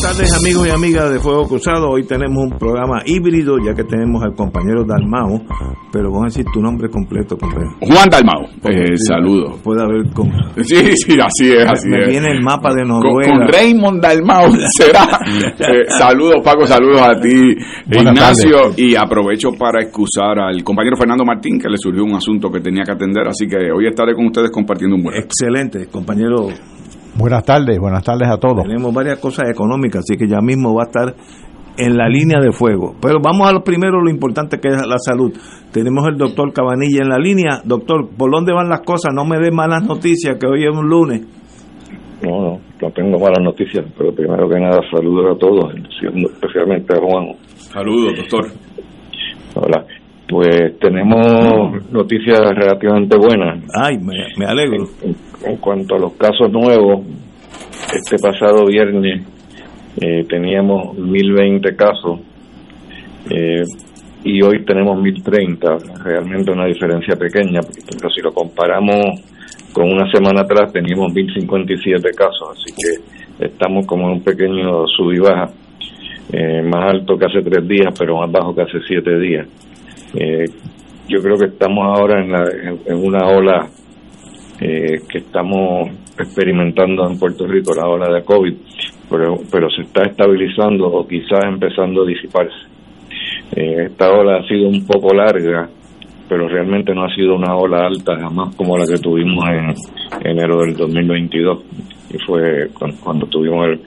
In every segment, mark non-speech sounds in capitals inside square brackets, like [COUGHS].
buenas tardes amigos y amigas de Fuego Cruzado. Hoy tenemos un programa híbrido ya que tenemos al compañero Dalmao, pero vamos a decir tu nombre completo, compañero. Juan Dalmao, eh, saludo. Puede haber con... Sí, sí, así es, así Me es. viene el mapa de Noruega. Con, con Raymond Dalmao [LAUGHS] será. Eh, saludos Paco, saludos a ti Buenas Ignacio tardes. y aprovecho para excusar al compañero Fernando Martín que le surgió un asunto que tenía que atender, así que hoy estaré con ustedes compartiendo un buen rato. Excelente, compañero. Buenas tardes, buenas tardes a todos. Tenemos varias cosas económicas, así que ya mismo va a estar en la línea de fuego. Pero vamos a lo primero, lo importante que es la salud. Tenemos el doctor Cabanilla en la línea. Doctor, ¿por dónde van las cosas? No me dé malas noticias, que hoy es un lunes. No, no, no tengo malas noticias, pero primero que nada saludos a todos, especialmente a Juan. Saludos, doctor. Hola. Pues tenemos noticias relativamente buenas. Ay, me, me alegro. En, en cuanto a los casos nuevos, este pasado viernes eh, teníamos 1020 casos eh, y hoy tenemos 1030. Realmente una diferencia pequeña, pero si lo comparamos con una semana atrás teníamos 1057 casos, así que estamos como en un pequeño sub y baja, eh, más alto que hace tres días, pero más bajo que hace siete días. Eh, yo creo que estamos ahora en, la, en, una ola eh, que estamos experimentando en Puerto Rico, la ola de COVID, pero, pero se está estabilizando o quizás empezando a disiparse. Eh, esta ola ha sido un poco larga, pero realmente no ha sido una ola alta jamás como la que tuvimos en enero del 2022, y fue cuando, tuvimos el-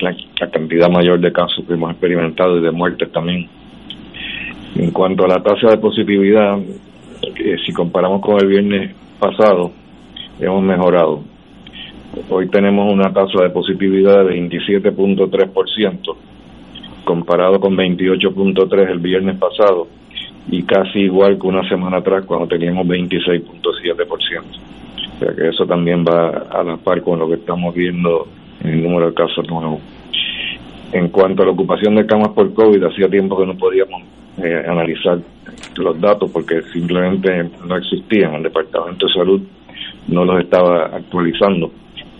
la cantidad mayor de casos que hemos experimentado y de muertes también. En cuanto a la tasa de positividad, eh, si comparamos con el viernes pasado, hemos mejorado. Hoy tenemos una tasa de positividad de 27.3%, comparado con 28.3% el viernes pasado, y casi igual que una semana atrás cuando teníamos 26.7%. O sea que eso también va a la par con lo que estamos viendo en el número de casos nuevos. En cuanto a la ocupación de camas por COVID, hacía tiempo que no podíamos eh, analizar los datos porque simplemente no existían. El Departamento de Salud no los estaba actualizando,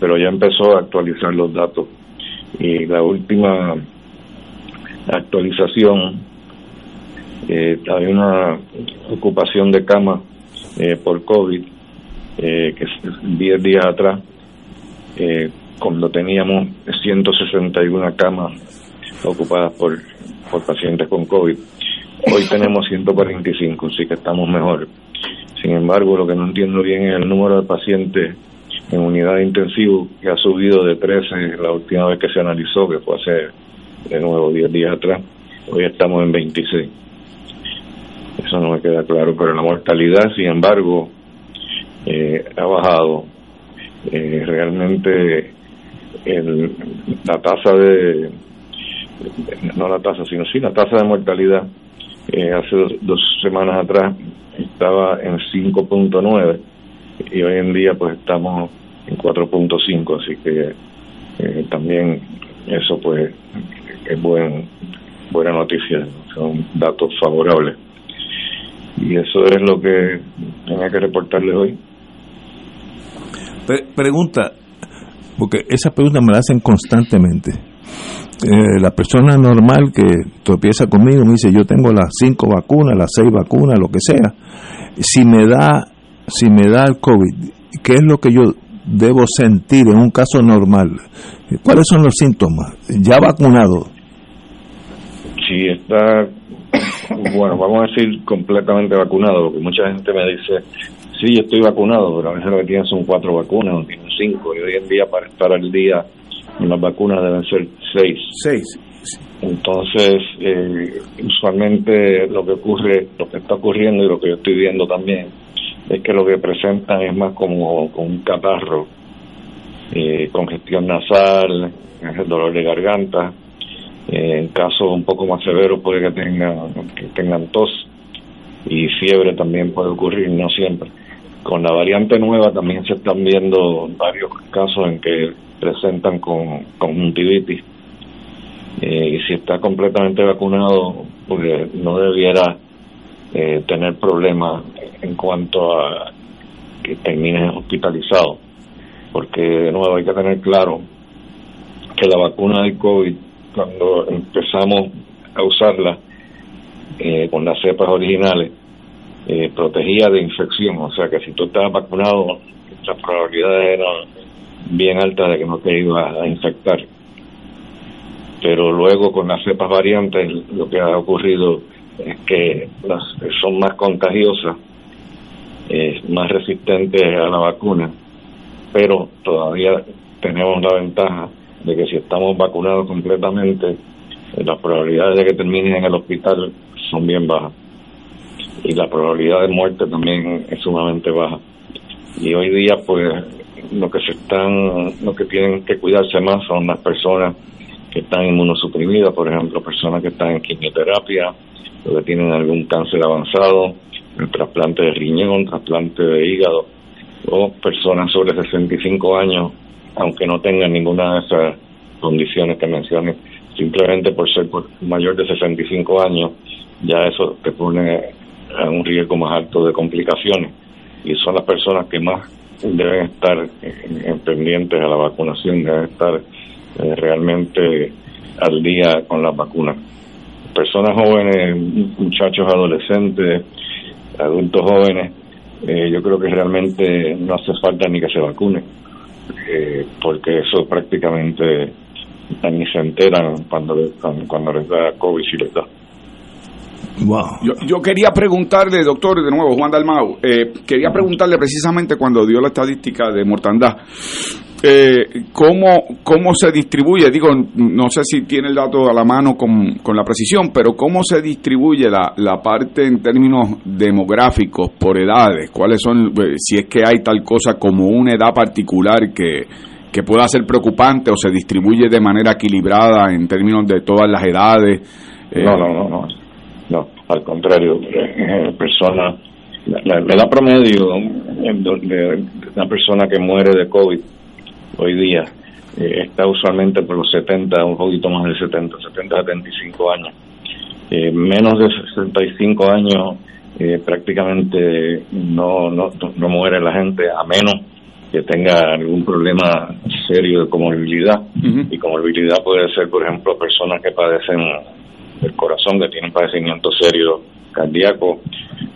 pero ya empezó a actualizar los datos. Y la última actualización, eh, hay una ocupación de camas eh, por COVID eh, que es 10 días atrás, eh, cuando teníamos 161 camas ocupadas por, por pacientes con COVID. Hoy tenemos 145, así que estamos mejor. Sin embargo, lo que no entiendo bien es el número de pacientes en unidad de intensivo que ha subido de 13 la última vez que se analizó, que fue hace de nuevo 10 días atrás. Hoy estamos en 26. Eso no me queda claro, pero la mortalidad, sin embargo, eh, ha bajado. Eh, realmente el, la tasa de, no la tasa, sino sí la tasa de mortalidad eh, hace dos, dos semanas atrás estaba en 5.9 y hoy en día pues estamos en 4.5, así que eh, también eso pues es buen, buena noticia, son datos favorables. Y eso es lo que tenía que reportarles hoy. Pre- pregunta, porque esa pregunta me la hacen constantemente. Eh, la persona normal que tropieza conmigo me dice, yo tengo las cinco vacunas, las seis vacunas, lo que sea. Si me da, si me da el COVID, ¿qué es lo que yo debo sentir en un caso normal? ¿Cuáles son los síntomas? Ya vacunado. si está, [COUGHS] bueno, vamos a decir completamente vacunado, porque mucha gente me dice, sí, yo estoy vacunado, pero a veces lo que tienen son cuatro vacunas, o tienen cinco, y hoy en día para estar al día las vacunas deben ser seis. Seis. Entonces, eh, usualmente lo que ocurre, lo que está ocurriendo y lo que yo estoy viendo también, es que lo que presentan es más como, como un catarro, eh, congestión nasal, el dolor de garganta, eh, en casos un poco más severos puede que tengan, que tengan tos y fiebre también puede ocurrir, no siempre. Con la variante nueva también se están viendo varios casos en que presentan con conjuntivitis. Eh, y si está completamente vacunado, pues no debiera eh, tener problemas en cuanto a que termine hospitalizado. Porque de nuevo hay que tener claro que la vacuna del COVID, cuando empezamos a usarla eh, con las cepas originales, eh, protegía de infección. O sea que si tú estabas vacunado, las probabilidades eran bien altas de que no te ibas a infectar. Pero luego con las cepas variantes lo que ha ocurrido es que las son más contagiosas, eh, más resistentes a la vacuna, pero todavía tenemos la ventaja de que si estamos vacunados completamente, eh, las probabilidades de que terminen en el hospital son bien bajas y la probabilidad de muerte también es sumamente baja. Y hoy día, pues, lo que se están, lo que tienen que cuidarse más son las personas están inmunosuprimidas, por ejemplo, personas que están en quimioterapia, o que tienen algún cáncer avanzado, el trasplante de riñón, trasplante de hígado, o personas sobre 65 años, aunque no tengan ninguna de esas condiciones que mencioné, simplemente por ser mayor de 65 años, ya eso te pone a un riesgo más alto de complicaciones. Y son las personas que más deben estar pendientes a la vacunación, deben estar eh, realmente al día con las vacunas. Personas jóvenes, muchachos adolescentes, adultos jóvenes, eh, yo creo que realmente no hace falta ni que se vacunen, eh, porque eso prácticamente ni se enteran cuando, cuando les da COVID si les da. Yo, yo, quería preguntarle, doctor, de nuevo, Juan Dalmau, eh, quería preguntarle precisamente cuando dio la estadística de mortandad, eh, ¿cómo, ¿cómo se distribuye? Digo, no sé si tiene el dato a la mano con, con la precisión, pero ¿cómo se distribuye la, la parte en términos demográficos por edades? ¿Cuáles son, eh, si es que hay tal cosa como una edad particular que, que pueda ser preocupante o se distribuye de manera equilibrada en términos de todas las edades? no, no, no, no. No, al contrario, eh, persona, la, edad promedio de una persona que muere de COVID hoy día eh, está usualmente por los 70, un poquito más de 70, 70, 75 años. Eh, menos de 65 años eh, prácticamente no, no, no muere la gente a menos que tenga algún problema serio de comorbilidad. Y comorbilidad puede ser, por ejemplo, personas que padecen del corazón que tienen padecimiento serio cardíaco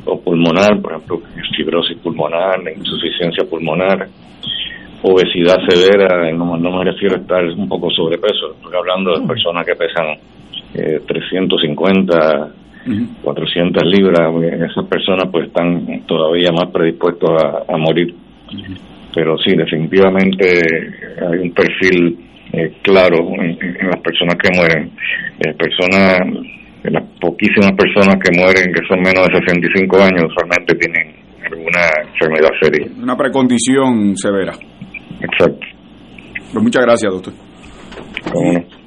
o pulmonar, por ejemplo, fibrosis pulmonar, insuficiencia pulmonar, obesidad severa, no, no me refiero a estar un poco sobrepeso, estoy hablando de personas que pesan eh, 350, 400 libras, esas personas pues están todavía más predispuestos a, morir. Pero sí, definitivamente hay un perfil eh, claro en, las personas que mueren. Eh, personas, las poquísimas personas que mueren, que son menos de 65 años, usualmente tienen alguna enfermedad seria. Una precondición severa. Exacto. Pues muchas gracias, doctor.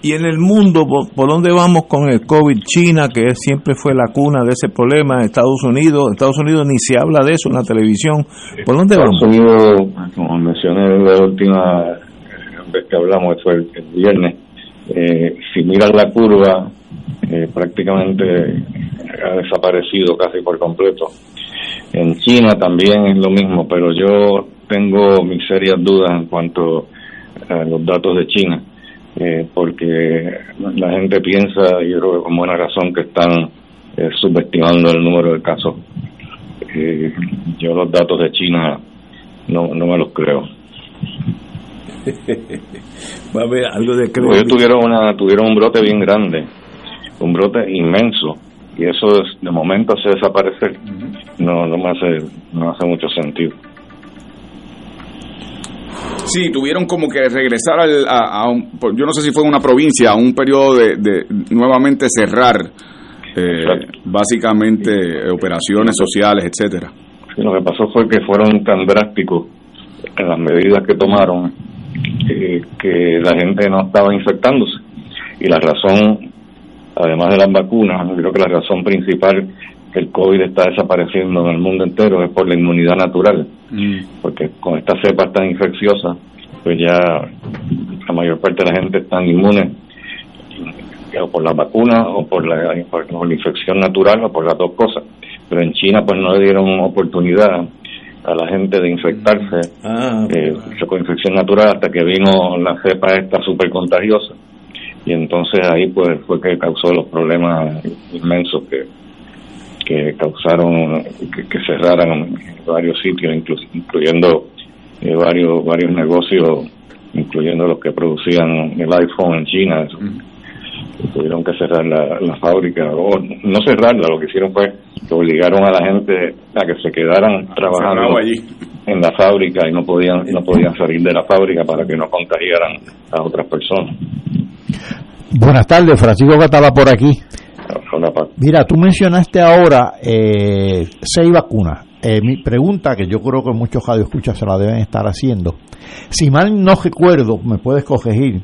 Y en el mundo, ¿por, dónde vamos con el COVID? China, que siempre fue la cuna de ese problema, Estados Unidos, Estados Unidos ni se habla de eso en la televisión. ¿Por dónde vamos? Estados Unidos, como mencioné en la última que hablamos, fue el, viernes, eh, si miras la curva, eh, prácticamente ha desaparecido casi por completo. En China también es lo mismo, pero yo tengo mis serias dudas en cuanto a los datos de China, eh, porque la gente piensa, y yo creo que con buena razón, que están subestimando el número de casos. yo los datos de China no, no me los creo. [LAUGHS] Va a haber algo de Ellos tuvieron, una, tuvieron un brote bien grande un brote inmenso y eso de momento hace desaparecer no no me hace no hace mucho sentido Sí, tuvieron como que regresar al, a, un, yo no sé si fue una provincia, a un periodo de, de nuevamente cerrar eh, básicamente operaciones sociales, etcétera. lo que pasó fue que fueron tan drásticos en las medidas que tomaron eh, que la gente no estaba infectándose. Y la razón, además de las vacunas, creo que la razón principal que el COVID está desapareciendo en el mundo entero es por la inmunidad natural, mm. porque con estas cepas tan infecciosas, pues ya la mayor parte de la gente están inmune o por la vacuna o por la, por la infección natural o por las dos cosas. Pero en China pues no le dieron oportunidad a la gente de infectarse ah, eh, con infección natural hasta que vino la cepa esta súper contagiosa y entonces ahí pues fue que causó los problemas inmensos que que causaron que, cerraran varios sitios incluyendo eh, varios varios negocios incluyendo los que producían el iPhone en China tuvieron que cerrar la, fábrica, o no cerrarla, lo que hicieron fue que obligaron a la gente a que se quedaran trabajando allí. en la fábrica y no podían no podían salir de la fábrica para que no contagiaran a otras personas. Buenas tardes, Francisco que estaba por aquí. Mira, tú mencionaste ahora eh, seis vacunas. Eh, mi pregunta, que yo creo que muchos radioescuchas se la deben estar haciendo, si mal no recuerdo, me puedes corregir,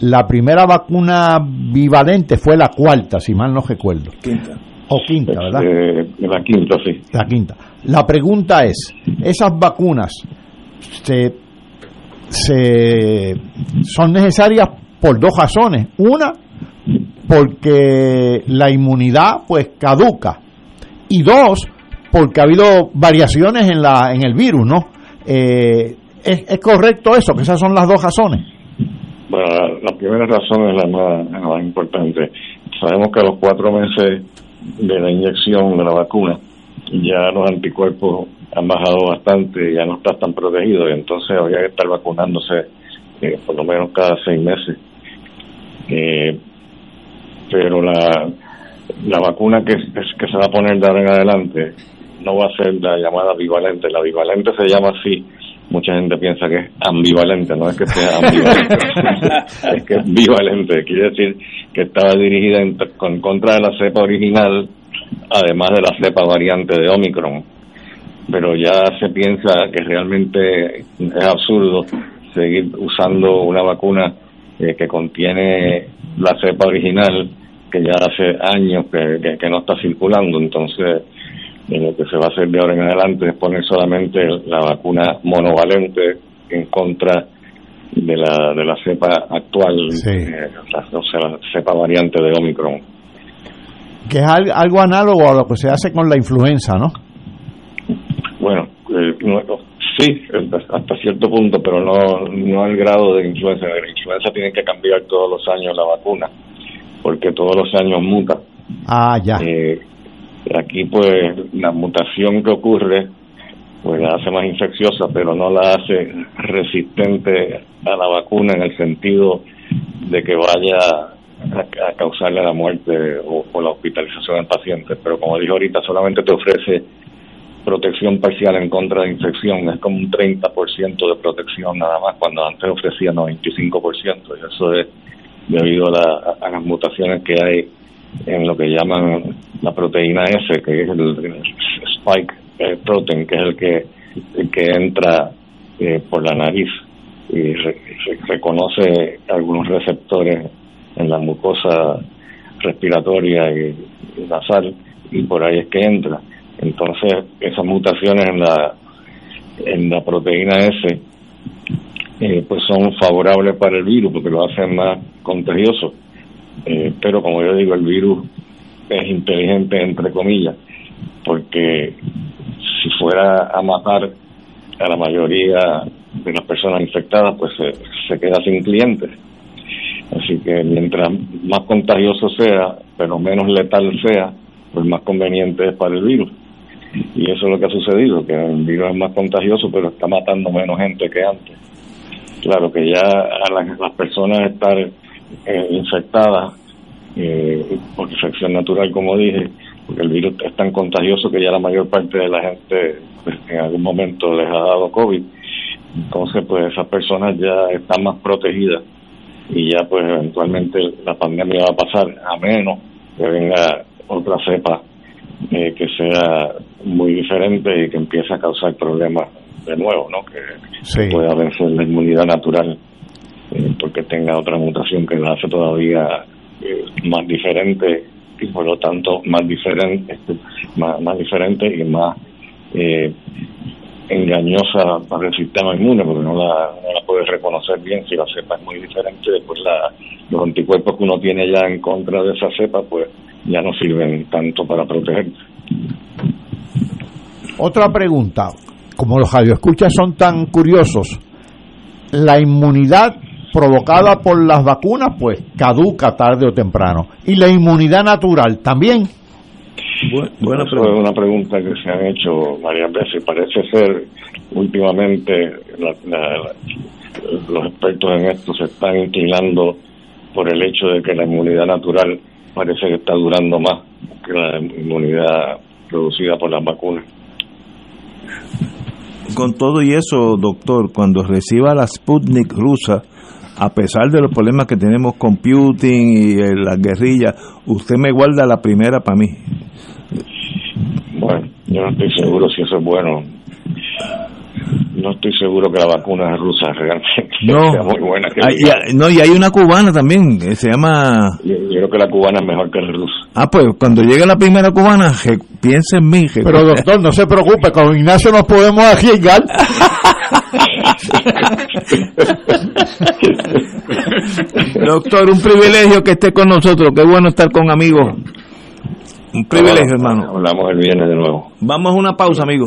la primera vacuna bivalente fue la cuarta, si mal no recuerdo. Quinta. O quinta, ¿verdad? Eh, la quinta, sí. La quinta. La pregunta es, ¿esas vacunas se, se son necesarias por dos razones? Una, porque la inmunidad pues caduca. Y dos, porque ha habido variaciones en, la, en el virus, ¿no? Eh, ¿es, ¿Es correcto eso? Que esas son las dos razones. Bueno, la, primera razón es la más, importante. Sabemos que a los cuatro meses de la inyección de la vacuna ya los anticuerpos han bajado bastante, ya no estás tan protegido y entonces habría que estar vacunándose eh, por lo menos cada seis meses. Eh, pero la, la vacuna que, que se va a poner de ahora en adelante no va a ser la llamada bivalente. La bivalente se llama así mucha gente piensa que es ambivalente, no es que sea ambivalente, [LAUGHS] es que es bivalente, quiere decir que estaba dirigida en, contra de la cepa original, además de la cepa variante de Omicron. Pero ya se piensa que realmente es absurdo seguir usando una vacuna eh, que contiene la cepa original que ya hace años que, que no está circulando, entonces en lo que se va a hacer de ahora en adelante es poner solamente la vacuna monovalente en contra de la, de la cepa actual, eh, o sea, la cepa variante de Omicron. Que es algo análogo a lo que se hace con la influenza, ¿no? Bueno, eh, sí, hasta cierto punto, pero no, no al grado de influenza. La influenza tiene que cambiar todos los años la vacuna, porque todos los años muta. Ah, ya. Eh, Aquí pues la mutación que ocurre pues la hace más infecciosa, pero no la hace resistente a la vacuna en el sentido de que vaya a, causarle la muerte o, la hospitalización al paciente. Pero como dije ahorita, solamente te ofrece protección parcial en contra de infección, es como un 30% de protección nada más, cuando antes ofrecía 95%, y eso es debido a, a las mutaciones que hay en lo que llaman la proteína S, que es el, spike eh, protein, que es el que, que entra eh, por la nariz y reconoce algunos receptores en la mucosa respiratoria y, nasal y por ahí es que entra. Entonces, esas mutaciones en la en la proteína S eh, pues son favorables para el virus porque lo hacen más contagioso eh, pero como yo digo, el virus es inteligente, entre comillas, porque si fuera a matar a la mayoría de las personas infectadas, pues se, queda sin clientes. Así que mientras más contagioso sea, pero menos letal sea, pues más conveniente es para el virus. Y eso es lo que ha sucedido, que el virus es más contagioso, pero está matando menos gente que antes. Claro que ya a las, las personas estar eh, infectadas eh, por infección natural, como dije, porque el virus es tan contagioso que ya la mayor parte de la gente pues, en algún momento les ha dado COVID. Entonces, pues esas personas ya están más protegidas y ya pues eventualmente la pandemia va a pasar a menos que venga otra cepa eh, que sea muy diferente y que empiece a causar problemas de nuevo, ¿no? Que pueda vencer la inmunidad natural eh, porque tenga otra mutación que la hace todavía eh, más diferente y por lo tanto más diferente, más, más diferente y más eh, engañosa para el sistema inmune porque no la, no la puedes reconocer bien. Si la cepa es muy diferente después la, los anticuerpos que uno tiene ya en contra de esa cepa pues ya no sirven tanto para proteger. Otra pregunta como los radioescuchas son tan curiosos la inmunidad provocada por las vacunas pues caduca tarde o temprano y la inmunidad natural también bueno, es una pregunta que se han hecho varias veces. Parece ser últimamente los expertos en esto se están inclinando por el hecho de que la inmunidad natural parece que está durando más que la inmunidad producida por las vacunas. Con todo y eso, doctor, cuando reciba la Sputnik rusa, a pesar de los problemas que tenemos con Putin y la guerrilla, usted me guarda la primera para mí. Bueno, yo no estoy seguro si eso es bueno. No estoy seguro que la vacuna rusa realmente [LAUGHS] no. sea muy buena. no, y hay una cubana también, que se llama... Yo, creo que la cubana es mejor que la rusa. Ah, pues cuando llegue la primera cubana, piense en mí. Pero doctor, no se preocupe, con Ignacio nos podemos arriesgar. [LAUGHS] Doctor, un privilegio que esté con nosotros. Qué bueno estar con amigos. Un privilegio, hermano. Hablamos el viernes de nuevo. Vamos a una pausa, amigo.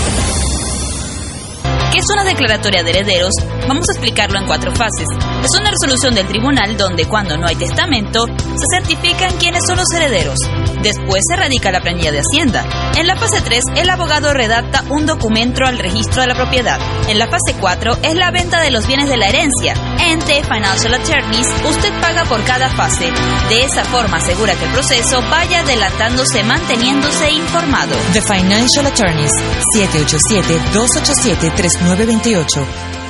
¿Qué es una declaratoria de herederos? Vamos a explicarlo en cuatro fases. Es una resolución del tribunal donde cuando no hay testamento, se certifican quiénes son los herederos. Después se radica la planilla de Hacienda. En la fase 3, el abogado redacta un documento al registro de la propiedad. En la fase 4 es la venta de los bienes de la herencia. En The Financial Attorneys, usted paga por cada fase. De esa forma asegura que el proceso vaya adelantándose manteniéndose informado. The Financial Attorneys, 787-287-39 928.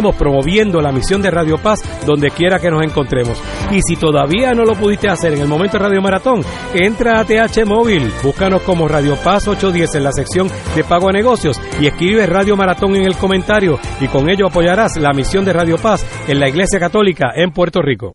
promoviendo la misión de Radio Paz donde quiera que nos encontremos. Y si todavía no lo pudiste hacer en el momento de Radio Maratón, entra a TH Móvil, búscanos como Radio Paz 810 en la sección de pago a negocios y escribe Radio Maratón en el comentario y con ello apoyarás la misión de Radio Paz en la Iglesia Católica en Puerto Rico.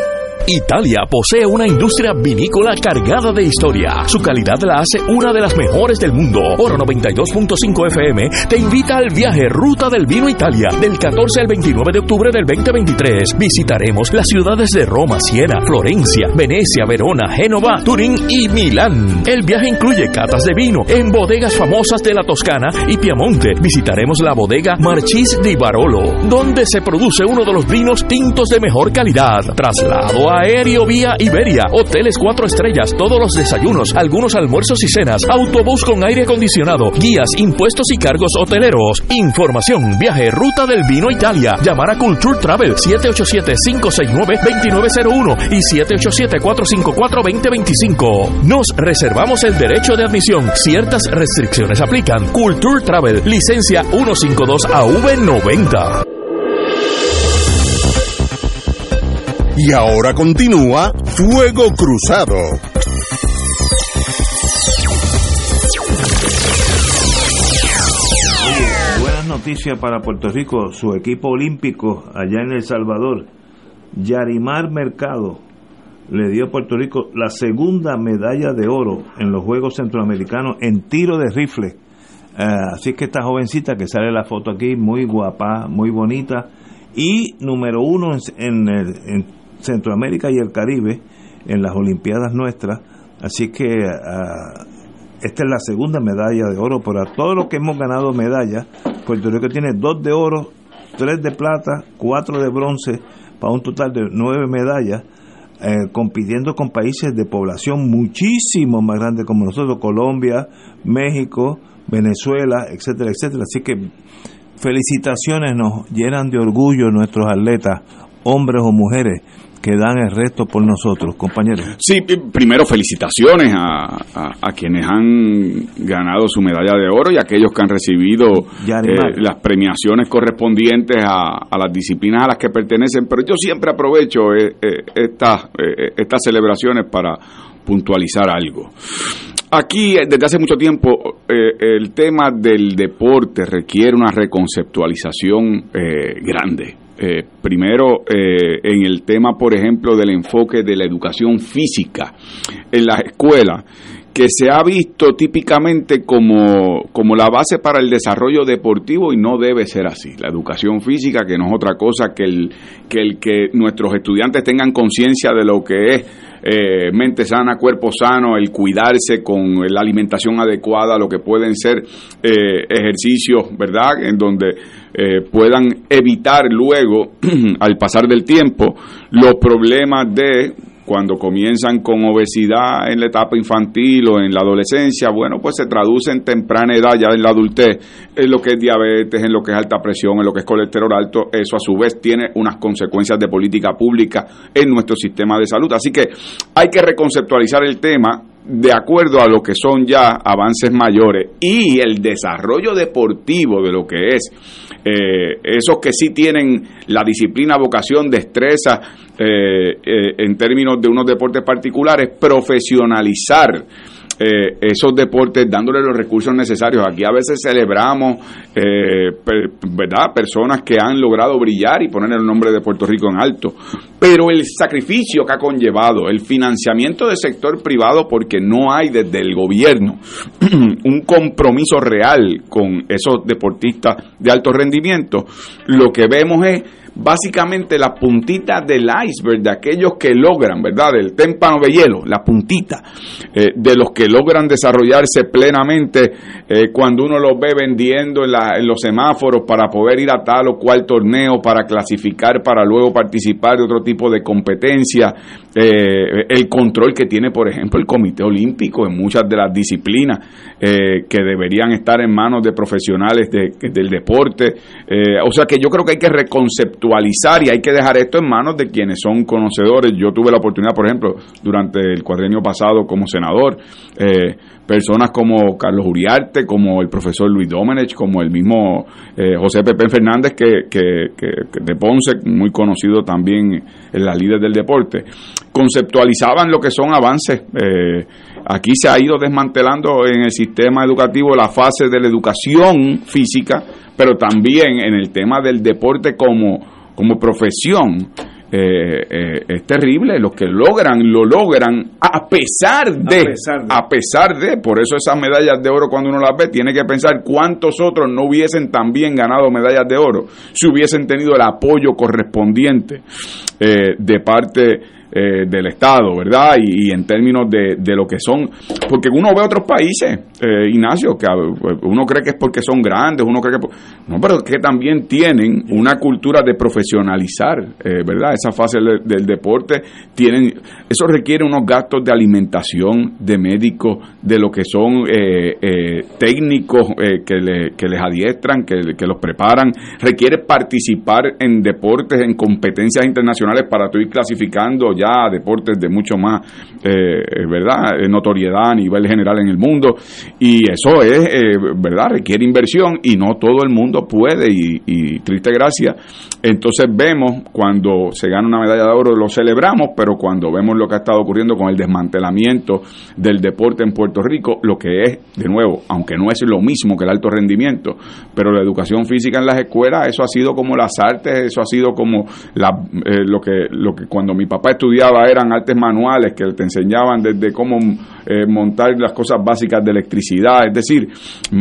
Italia posee una industria vinícola cargada de historia. Su calidad la hace una de las mejores del mundo. Oro 92.5 FM te invita al viaje Ruta del Vino Italia del 14 al 29 de octubre del 2023. Visitaremos las ciudades de Roma, Siena, Florencia, Venecia, Verona, Génova, Turín y Milán. El viaje incluye catas de vino en bodegas famosas de la Toscana y Piamonte. Visitaremos la bodega Marchis di Barolo, donde se produce uno de los vinos tintos de mejor calidad. Traslado aéreo vía Iberia, hoteles cuatro estrellas, todos los desayunos, algunos almuerzos y cenas, autobús con aire acondicionado, guías, impuestos y cargos hoteleros. Información, viaje, ruta del vino Italia. Llamar a Culture Travel 787-569-2901 y 787-454-2025. Nos reservamos el derecho de admisión. Ciertas restricciones aplican. Culture Travel, licencia 152AV90. Y ahora continúa Fuego Cruzado. buenas noticias para Puerto Rico. Su equipo olímpico allá en El Salvador, Yarimar Mercado, le dio a Puerto Rico la segunda medalla de oro en los Juegos Centroamericanos en tiro de rifle. Eh, así que esta jovencita que sale la foto aquí, muy guapa, muy bonita, y número uno en, en Centroamérica y el Caribe en las Olimpiadas nuestras. Así que ah, esta es la segunda medalla de oro. Para todos los que hemos ganado medallas, Puerto Rico tiene dos de oro, tres de plata, cuatro de bronce, para un total de nueve medallas. Eh, compitiendo con países de población muchísimo más grande como nosotros, Colombia, México, Venezuela, etcétera, etcétera. Así que felicitaciones, nos llenan de orgullo nuestros atletas, hombres o mujeres, que dan el resto por nosotros, compañeros. Sí, primero felicitaciones a, a, quienes han ganado su medalla de oro y a aquellos que han recibido eh, las premiaciones correspondientes a, a, las disciplinas a las que pertenecen, pero yo siempre aprovecho eh, eh, estas, estas celebraciones para puntualizar algo. Aquí, desde hace mucho tiempo, el tema del deporte requiere una reconceptualización grande. Eh, primero, eh, en el tema, por ejemplo, del enfoque de la educación física en las escuelas, que se ha visto típicamente como, como la base para el desarrollo deportivo y no debe ser así. La educación física, que no es otra cosa que el que, el que nuestros estudiantes tengan conciencia de lo que es eh, mente sana, cuerpo sano, el cuidarse con la alimentación adecuada, lo que pueden ser eh, ejercicios, ¿verdad? En donde eh, puedan evitar luego, [CLEARS THROAT] al pasar del tiempo, los problemas de cuando comienzan con obesidad en la etapa infantil o en la adolescencia, bueno, pues se traduce en temprana edad, ya en la adultez, en lo que es diabetes, en lo que es alta presión, en lo que es colesterol alto. Eso a su vez tiene unas consecuencias de política pública en nuestro sistema de salud. Así que hay que reconceptualizar el tema de acuerdo a lo que son ya avances mayores y el desarrollo deportivo de lo que es eh, esos que sí tienen la disciplina, vocación, destreza eh, eh, en términos de unos deportes particulares, profesionalizar eh, esos deportes dándole los recursos necesarios. Aquí a veces celebramos, eh, ¿verdad?, personas que han logrado brillar y poner el nombre de Puerto Rico en alto. Pero el sacrificio que ha conllevado, el financiamiento del sector privado, porque no hay desde el gobierno [CLEARS THROAT] un compromiso real con esos deportistas de alto rendimiento, lo que vemos es básicamente la puntita del iceberg de aquellos que logran, ¿verdad? Del témpano de hielo, la puntita eh, de los que logran desarrollarse plenamente eh, cuando uno los ve vendiendo en, en, los semáforos para poder ir a tal o cual torneo, para clasificar, para luego participar de otro tipo de competencia, eh, el control que tiene, por ejemplo, el Comité Olímpico en muchas de las disciplinas que deberían estar en manos de profesionales del deporte. o sea que yo creo que hay que reconceptualizar y hay que dejar esto en manos de quienes son conocedores. Yo tuve la oportunidad, por ejemplo, durante el cuadrenio pasado como senador, eh, personas como Carlos Uriarte, como el profesor Luis Domenech, como el mismo eh, José Pepe Fernández, que, de Ponce, muy conocido también en la líder del deporte, conceptualizaban lo que son avances. Eh, aquí se ha ido desmantelando en el sistema educativo la fase de la educación física, pero también en el tema del deporte como, como profesión. Eh, eh, es terrible. Los que logran, lo logran a pesar, de, a pesar de, por eso esas medallas de oro cuando uno las ve, tiene que pensar cuántos otros no hubiesen también ganado medallas de oro si hubiesen tenido el apoyo correspondiente eh, de parte eh, del Estado, ¿verdad? Y, en términos de, de, lo que son, porque uno ve otros países, eh, Ignacio, que uno cree que es porque son grandes, uno cree que... No, pero que también tienen una cultura de profesionalizar, eh, ¿verdad? Esa fase del, deporte, tienen, eso requiere unos gastos de alimentación, de médicos, de lo que son técnicos que, le, que les adiestran, que, que los preparan, requiere participar en deportes, en competencias internacionales para tú ir clasificando ya deportes de mucho más, eh, ¿verdad?, notoriedad a nivel general en el mundo. Y eso es, eh, ¿verdad? Requiere inversión y no todo el mundo puede y, triste gracia. Entonces vemos cuando se gana una medalla de oro, lo celebramos, pero cuando vemos lo que ha estado ocurriendo con el desmantelamiento del deporte en Puerto Rico, lo que es, de nuevo, aunque no es lo mismo que el alto rendimiento, pero la educación física en las escuelas, eso ha sido como las artes, eso ha sido como la, eh, lo, que, lo que cuando mi papá estudiaba eran artes manuales que te enseñaban desde cómo eh, montar las cosas básicas de electricidad, es decir,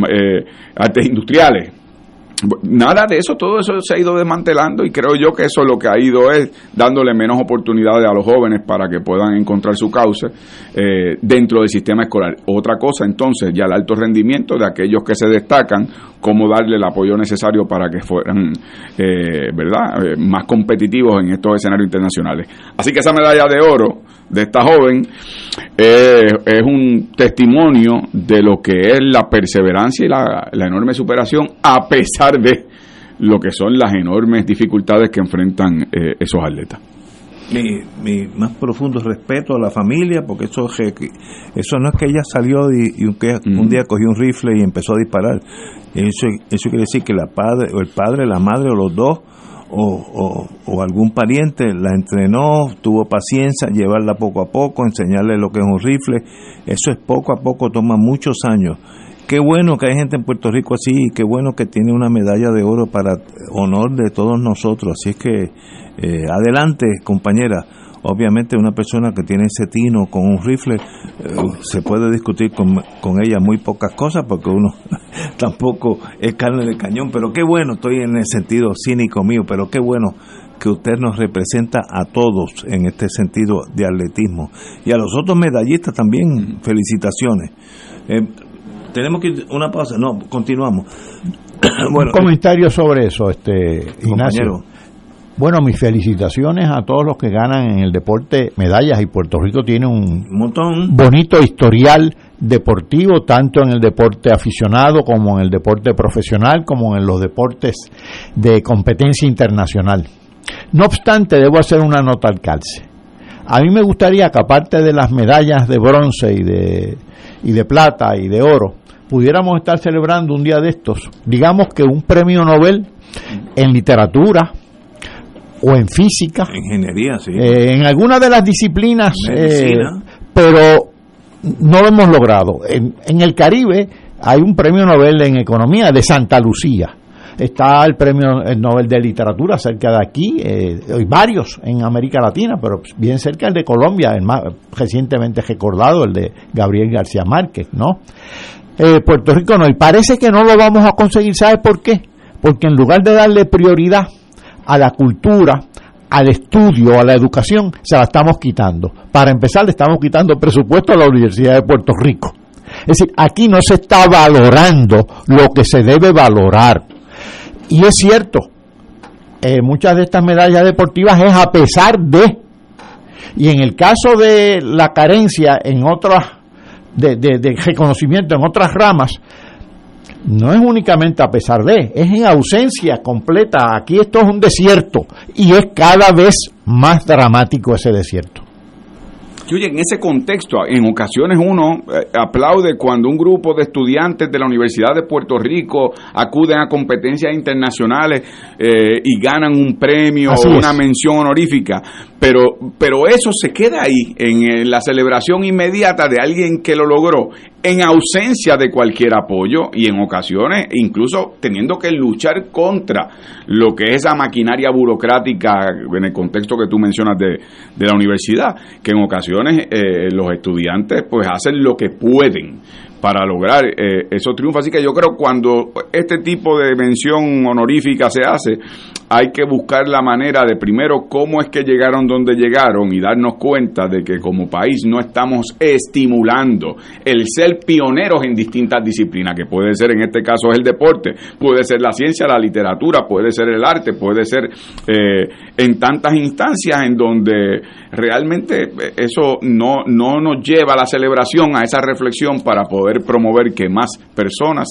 eh, artes industriales Nada de eso, todo eso se ha ido desmantelando y creo yo que eso lo que ha ido es dándole menos oportunidades a los jóvenes para que puedan encontrar su causa eh, dentro del sistema escolar. Otra cosa entonces, ya el alto rendimiento de aquellos que se destacan, cómo darle el apoyo necesario para que fueran, eh, ¿verdad?, eh, más competitivos en estos escenarios internacionales. Así que esa medalla de oro de esta joven es un testimonio de lo que es la perseverancia y la, enorme superación a pesar de lo que son las enormes dificultades que enfrentan eh, esos atletas. Mi, mi, más profundo respeto a la familia, porque eso, eso no es que ella salió y, un, día cogió un rifle y empezó a disparar. Eso, eso quiere decir que la padre, o el padre, la madre o los dos o, o, algún pariente la entrenó, tuvo paciencia, llevarla poco a poco, enseñarle lo que es un rifle. Eso es poco a poco, toma muchos años. Qué bueno que hay gente en Puerto Rico así y qué bueno que tiene una medalla de oro para honor de todos nosotros. Así es que eh, adelante, compañera obviamente una persona que tiene ese tino con un rifle eh, se puede discutir con, con, ella muy pocas cosas porque uno [LAUGHS] tampoco es carne de cañón, pero qué bueno, estoy en el sentido cínico mío, pero qué bueno que usted nos representa a todos en este sentido de atletismo y a los otros medallistas también felicitaciones. Eh, tenemos que una pausa, no, continuamos. bueno, un comentario sobre eso, este Ignacio. Bueno, mis felicitaciones a todos los que ganan en el deporte medallas y Puerto Rico tiene un montón bonito historial deportivo, tanto en el deporte aficionado como en el deporte profesional, como en los deportes de competencia internacional. No obstante, debo hacer una nota al calce. A mí me gustaría que aparte de las medallas de bronce y de, y de plata y de oro, pudiéramos estar celebrando un día de estos, digamos que un premio Nobel en literatura, o en física. Ingeniería, sí. Eh, en alguna de las disciplinas, eh, pero no lo hemos logrado. En, el Caribe hay un premio Nobel en Economía de Santa Lucía. Está el premio Nobel de Literatura cerca de aquí, eh, hay varios en América Latina, pero bien cerca el de Colombia, el más recientemente recordado, el de Gabriel García Márquez, ¿no? Puerto Rico no, y parece que no lo vamos a conseguir, ¿sabe por qué? Porque en lugar de darle prioridad a la cultura, al estudio, a la educación, se la estamos quitando. Para empezar, le estamos quitando presupuesto a la Universidad de Puerto Rico. Es decir, aquí no se está valorando lo que se debe valorar. Y es cierto, eh, muchas de estas medallas deportivas es a pesar de, y en el caso de la carencia en otras, de, de reconocimiento en otras ramas, no es únicamente a pesar de, es en ausencia completa. Aquí esto es un desierto y es cada vez más dramático ese desierto. Oye, en ese contexto, en ocasiones uno eh, aplaude cuando un grupo de estudiantes de la Universidad de Puerto Rico acuden a competencias internacionales eh, y ganan un premio o una mención honorífica, pero, pero eso se queda ahí, en la celebración inmediata de alguien que lo logró en ausencia de cualquier apoyo y en ocasiones incluso teniendo que luchar contra lo que es esa maquinaria burocrática en el contexto que tú mencionas de, de la universidad, que en ocasiones eh, los estudiantes pues hacen lo que pueden para lograr eh, esos triunfos. Así que yo creo cuando este tipo de mención honorífica se hace, hay que buscar la manera de primero cómo es que llegaron donde llegaron y darnos cuenta de que como país no estamos estimulando el ser pioneros en distintas disciplinas, que puede ser en este caso el deporte, puede ser la ciencia, la literatura, puede ser el arte, puede ser eh, en tantas instancias en donde realmente eso no, no nos lleva a la celebración, a esa reflexión para poder promover que más personas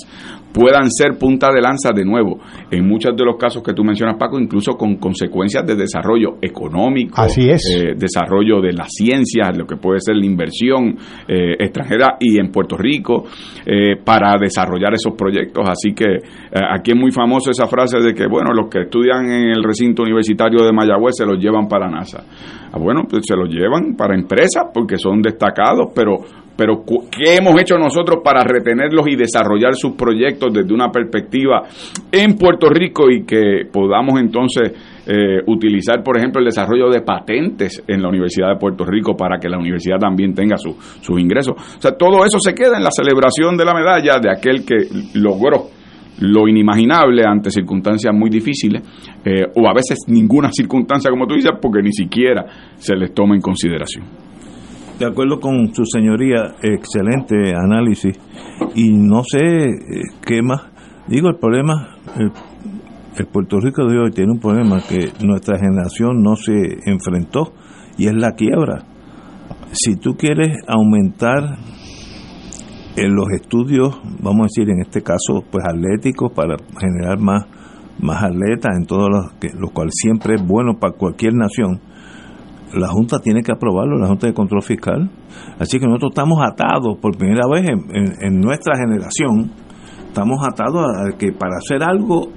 puedan ser punta de lanza de nuevo. En muchos de los casos que tú mencionas, Paco, incluso con consecuencias de desarrollo económico, Así es. Eh, desarrollo de las ciencias, lo que puede ser la inversión eh, extranjera y en Puerto Rico eh, para desarrollar esos proyectos. Así que aquí es muy famoso esa frase de que, bueno, los que estudian en el recinto universitario de Mayagüez se los llevan para NASA. Ah, bueno, pues se los llevan para empresas porque son destacados, pero pero ¿qué hemos hecho nosotros para retenerlos y desarrollar sus proyectos desde una perspectiva en Puerto Rico y que podamos entonces eh, utilizar, por ejemplo, el desarrollo de patentes en la Universidad de Puerto Rico para que la universidad también tenga sus ingresos? O sea, todo eso se queda en la celebración de la medalla de aquel que logró lo inimaginable ante circunstancias muy difíciles eh, o a veces ninguna [LAUGHS] circunstancia, como tú dices, porque ni siquiera se les toma en consideración de acuerdo con su señoría, excelente análisis. Y no sé eh, qué más. Digo, el problema, el, Puerto Rico de hoy tiene un problema que nuestra generación no se enfrentó y es la quiebra. Si tú quieres aumentar en los estudios, vamos a decir en este caso, pues atléticos para generar más, más atletas en todos los, que, lo cual siempre es bueno para cualquier nación, la Junta tiene que aprobarlo, la Junta de Control Fiscal. Así que nosotros estamos atados por primera vez en, nuestra generación, estamos atados a que para hacer algo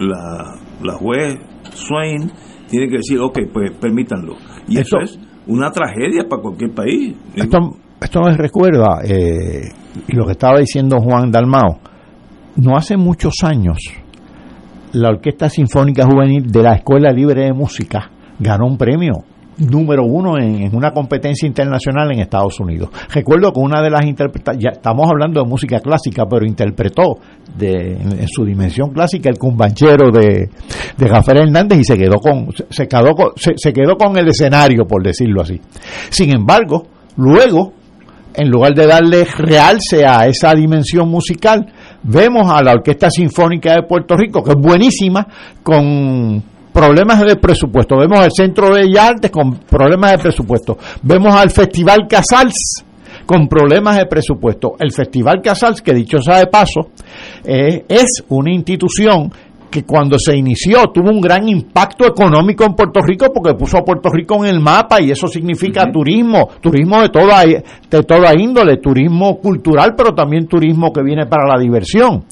la, la juez Swain tiene que decir, ok, pues permítanlo. Y eso es una tragedia para cualquier país. Esto me recuerda, eh, lo que estaba diciendo Juan Dalmao, no hace muchos años la Orquesta Sinfónica Juvenil de la Escuela Libre de Música ganó un premio número uno en, una competencia internacional en Estados Unidos. Recuerdo que una de las interpretaciones, ya estamos hablando de música clásica, pero interpretó de, en, su dimensión clásica el cumbanchero de, de Rafael Hernández y se quedó con, se quedó con, se, quedó con el escenario, por decirlo así. Sin embargo, luego, en lugar de darle realce a esa dimensión musical, vemos a la Orquesta Sinfónica de Puerto Rico, que es buenísima, con problemas de presupuesto. Vemos al Centro de Artes con problemas de presupuesto. Vemos al Festival Casals con problemas de presupuesto. El Festival Casals, que dicho sea de paso, eh, es una institución que cuando se inició tuvo un gran impacto económico en Puerto Rico porque puso a Puerto Rico en el mapa y eso significa turismo, turismo de toda, de toda índole, turismo cultural, pero también turismo que viene para la diversión.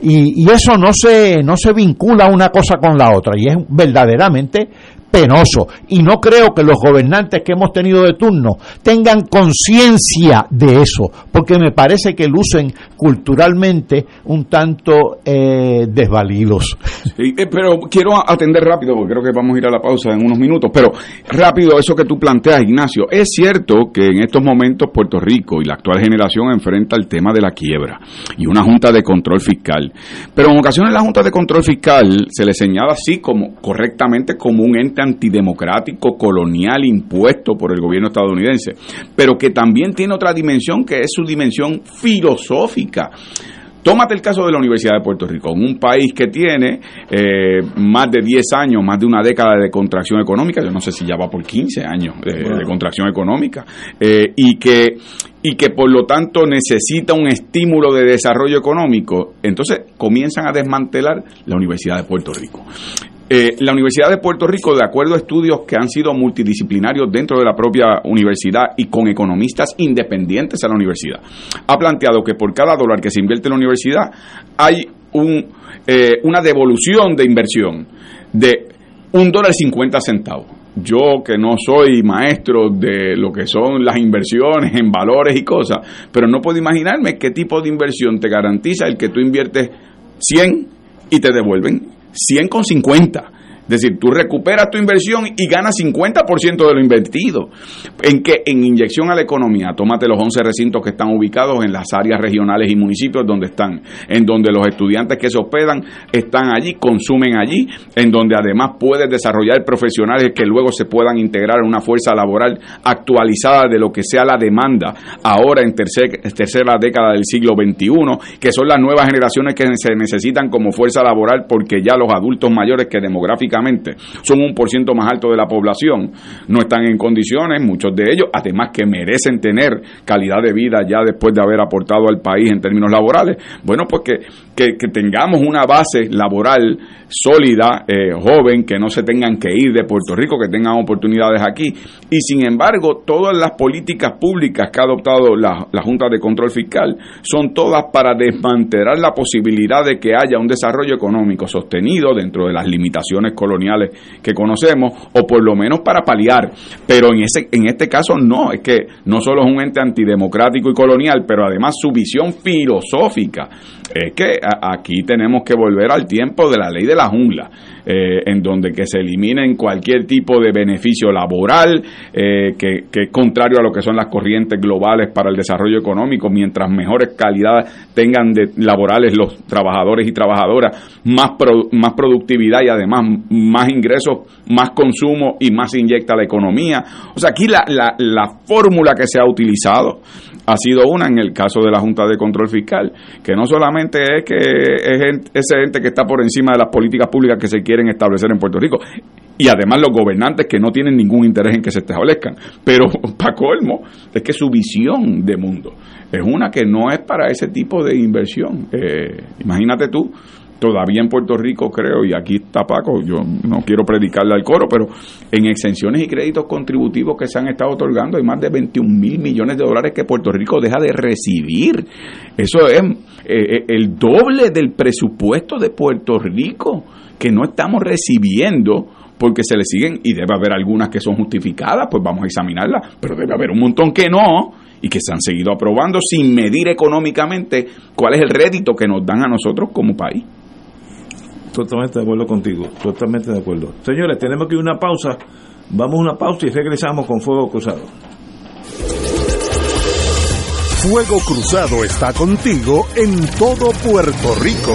Y, y eso no se, no se vincula una cosa con la otra y es verdaderamente penoso. Y no creo que los gobernantes que hemos tenido de turno tengan conciencia de eso, porque me parece que lucen culturalmente un tanto eh, desvalidos. Eh, pero quiero atender rápido, porque creo que vamos a ir a la pausa en unos minutos, pero rápido eso que tú planteas, Ignacio. Es cierto que en estos momentos Puerto Rico y la actual generación enfrenta el tema de la quiebra y una junta de control fiscal. Pero en ocasiones la junta de control fiscal se le señala así como correctamente como un ente antidemocrático, colonial, impuesto por el gobierno estadounidense, pero que también tiene otra dimensión que es su dimensión filosófica. Tómate el caso de la Universidad de Puerto Rico, un país que tiene eh, más de 10 años, más de una década de contracción económica, yo no sé si ya va por 15 años de contracción económica, eh, y, que, y que por lo tanto necesita un estímulo de desarrollo económico, entonces comienzan a desmantelar la Universidad de Puerto Rico. Eh, la Universidad de Puerto Rico, de acuerdo a estudios que han sido multidisciplinarios dentro de la propia universidad y con economistas independientes a la universidad, ha planteado que por cada dólar que se invierte en la universidad hay un, eh, una devolución de inversión de un dólar cincuenta centavos. Yo que no soy maestro de lo que son las inversiones en valores y cosas, pero no puedo imaginarme qué tipo de inversión te garantiza el que tú inviertes 100 y te devuelven 100 con 50. Es decir, tú recuperas tu inversión y ganas 50% de lo invertido. ¿En qué? En inyección a la economía. Tómate los 11 recintos que están ubicados en las áreas regionales y municipios donde están, en donde los estudiantes que se hospedan están allí, consumen allí, en donde además puedes desarrollar profesionales que luego se puedan integrar en una fuerza laboral actualizada de lo que sea la demanda ahora en tercera década del siglo XXI, que son las nuevas generaciones que se necesitan como fuerza laboral porque ya los adultos mayores que demográficamente son un por ciento más alto de la población, no están en condiciones, muchos de ellos, además que merecen tener calidad de vida ya después de haber aportado al país en términos laborales, bueno, pues que, que, tengamos una base laboral sólida, eh, joven, que no se tengan que ir de Puerto Rico, que tengan oportunidades aquí. Y sin embargo, todas las políticas públicas que ha adoptado la, la Junta de Control Fiscal son todas para desmantelar la posibilidad de que haya un desarrollo económico sostenido dentro de las limitaciones coloniales que conocemos, o por lo menos para paliar. Pero en, ese, en este caso no, es que no solo es un ente antidemocrático y colonial, pero además su visión filosófica es que aquí tenemos que volver al tiempo de la ley de la jungla. Eh, en donde que se eliminen cualquier tipo de beneficio laboral eh, que, es contrario a lo que son las corrientes globales para el desarrollo económico, mientras mejores calidades tengan de laborales los trabajadores y trabajadoras, más, más productividad y además más ingresos, más consumo y más inyecta la economía. O sea, aquí la, la, la fórmula que se ha utilizado ha sido una en el caso de la Junta de Control Fiscal, que no solamente es que es ese ente que está por encima de las políticas públicas que se quieren establecer en Puerto Rico, y además los gobernantes que no tienen ningún interés en que se establezcan, pero [LAUGHS] para colmo es que su visión de mundo es una que no es para ese tipo de inversión. Eh, imagínate tú, todavía en Puerto Rico creo, y aquí está Paco, yo no quiero predicarle al coro, pero en exenciones y créditos contributivos que se han estado otorgando hay más de 21 mil millones de dólares que Puerto Rico deja de recibir. Eso es eh, eh, el doble del presupuesto de Puerto Rico que no estamos recibiendo porque se le siguen y debe haber algunas que son justificadas, pues vamos a examinarlas, pero debe haber un montón que no y que se han seguido aprobando sin medir económicamente cuál es el rédito que nos dan a nosotros como país. Totalmente de acuerdo contigo, totalmente de acuerdo. Señores, tenemos que ir una pausa. Vamos a una pausa y regresamos con Fuego Cruzado. Fuego Cruzado está contigo en todo Puerto Rico.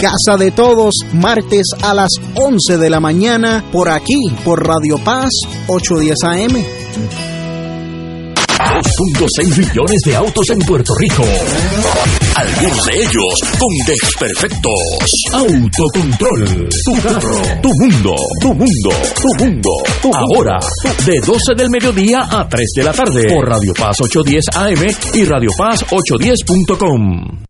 Casa de Todos, martes a las 11 de la mañana, por aquí, por Radio Paz, 810 AM. 2.6 millones de autos en Puerto Rico. Algunos de ellos con desperfectos. Autocontrol. Tu carro. Tu mundo. Tu mundo. Tu mundo. Ahora, de 12 del mediodía a 3 de la tarde. Por Radio Paz 810 AM y Radio Paz 810.com.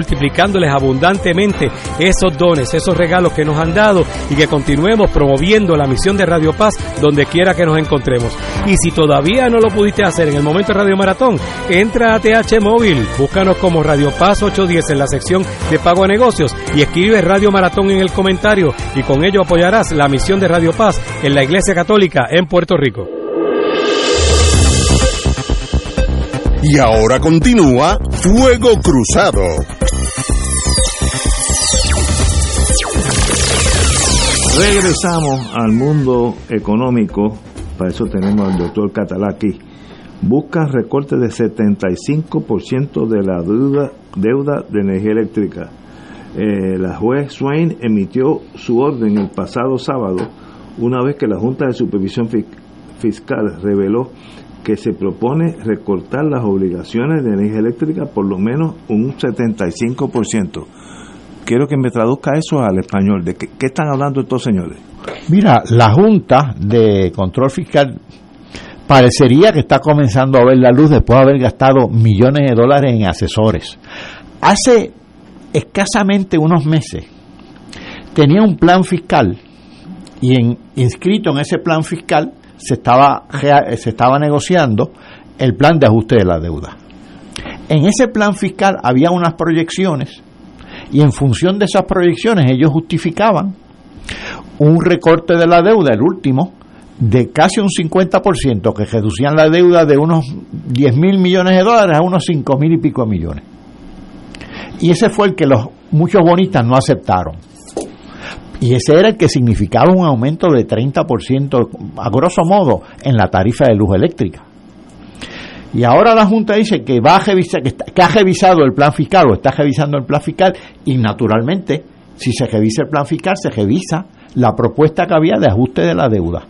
multiplicándoles abundantemente esos dones, esos regalos que nos han dado y que continuemos promoviendo la misión de Radio Paz donde quiera que nos encontremos. Y si todavía no lo pudiste hacer en el momento Radio Maratón, entra a TH Móvil, búscanos como Radio Paz 810 en la sección de pago a negocios y escribe Radio Maratón en el comentario y con ello apoyarás la misión de Radio Paz en la Iglesia Católica en Puerto Rico. Y ahora continúa Fuego Cruzado. Regresamos al mundo económico, para eso tenemos al doctor Catalaki. Busca recorte de 75% de la deuda, deuda de energía eléctrica. Eh, la juez Swain emitió su orden el pasado sábado, una vez que la Junta de Supervisión Fiscal reveló que se propone recortar las obligaciones de energía eléctrica por lo menos un 75%. Quiero que me traduzca eso al español. ¿De qué, están hablando estos señores? Mira, la Junta de Control Fiscal parecería que está comenzando a ver la luz después de haber gastado millones de dólares en asesores. Hace escasamente unos meses tenía un plan fiscal y en, inscrito en ese plan fiscal se estaba, se estaba negociando el plan de ajuste de la deuda. En ese plan fiscal había unas proyecciones y en función de esas proyecciones ellos justificaban un recorte de la deuda, el último, de casi un 50%, que reducían la deuda de unos 10 mil millones de dólares a unos 5 mil y pico millones. Y ese fue el que los muchos bonistas no aceptaron. Y ese era el que significaba un aumento de 30%, a grosso modo, en la tarifa de luz eléctrica. Y ahora la Junta dice que, va a revisar, que, ha revisado el plan fiscal o está revisando el plan fiscal y naturalmente, si se revisa el plan fiscal, se revisa la propuesta que había de ajuste de la deuda.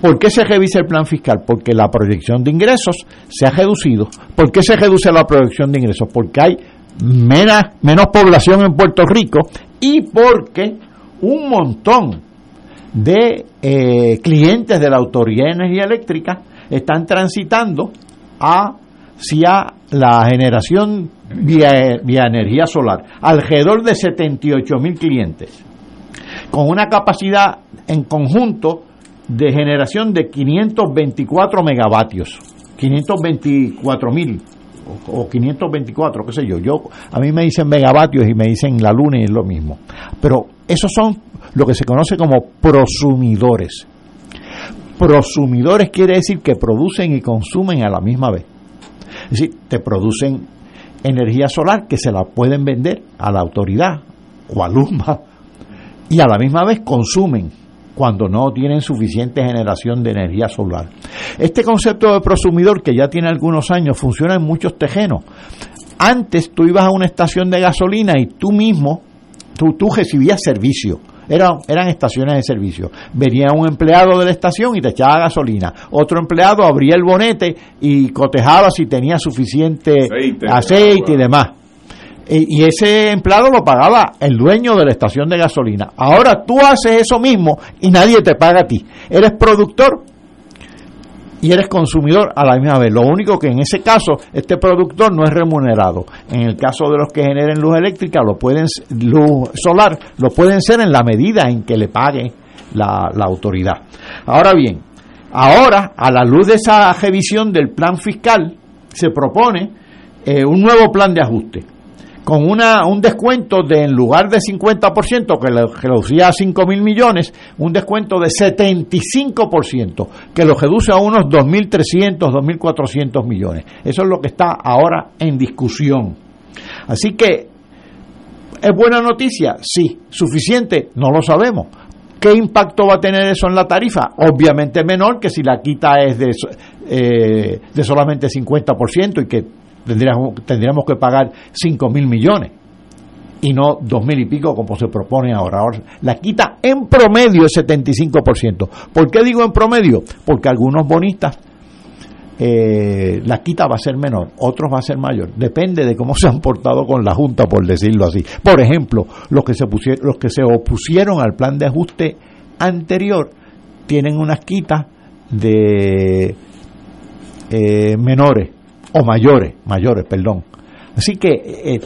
¿Por qué se revisa el plan fiscal? Porque la proyección de ingresos se ha reducido. ¿Por qué se reduce la proyección de ingresos? Porque hay menos, menos población en Puerto Rico y porque un montón de eh, clientes de la Autoridad de Energía Eléctrica están transitando hacia la generación vía, energía solar, alrededor de 78 mil clientes, con una capacidad en conjunto de generación de 524 megavatios, 524 mil o 524, qué sé yo. Yo a mí me dicen megavatios y me dicen la luna y es lo mismo. Pero esos son lo que se conoce como prosumidores. Prosumidores quiere decir que producen y consumen a la misma vez. Es decir, te producen energía solar que se la pueden vender a la autoridad o a Luma y a la misma vez consumen cuando no tienen suficiente generación de energía solar. Este concepto de prosumidor, que ya tiene algunos años, funciona en muchos tejenos. Antes tú ibas a una estación de gasolina y tú mismo, tú, tú recibías servicio. Eran, eran estaciones de servicio. Venía un empleado de la estación y te echaba gasolina. Otro empleado abría el bonete y cotejaba si tenía suficiente aceite y demás y ese empleado lo pagaba el dueño de la estación de gasolina. Ahora tú haces eso mismo y nadie te paga a ti. Eres productor y eres consumidor a la misma vez. Lo único que en ese caso este productor no es remunerado. En el caso de los que generen luz eléctrica, lo pueden luz solar, lo pueden ser en la medida en que le pague la, autoridad. Ahora bien, ahora a la luz de esa revisión del plan fiscal se propone eh, un nuevo plan de ajuste con una, un descuento de, en lugar de 50%, que lo reducía a 5 mil millones, un descuento de 75%, que lo reduce a unos 2.300, 2.400 millones. Eso es lo que está ahora en discusión. Así que, ¿es buena noticia? Sí. ¿Suficiente? No lo sabemos. ¿Qué impacto va a tener eso en la tarifa? Obviamente menor que si la quita es de, eh, de solamente 50% y que tendríamos, tendríamos que pagar 5 mil millones y no dos mil y pico como se propone ahora. ahora. La quita en promedio el 75%. ¿Por qué digo en promedio? Porque algunos bonistas eh, la quita va a ser menor, otros va a ser mayor. Depende de cómo [LAUGHS] se han portado con la Junta, por decirlo así. Por ejemplo, los que se, pusieron, los que se opusieron al plan de ajuste anterior tienen unas quitas de eh, menores o mayores, mayores, perdón. Así que eh,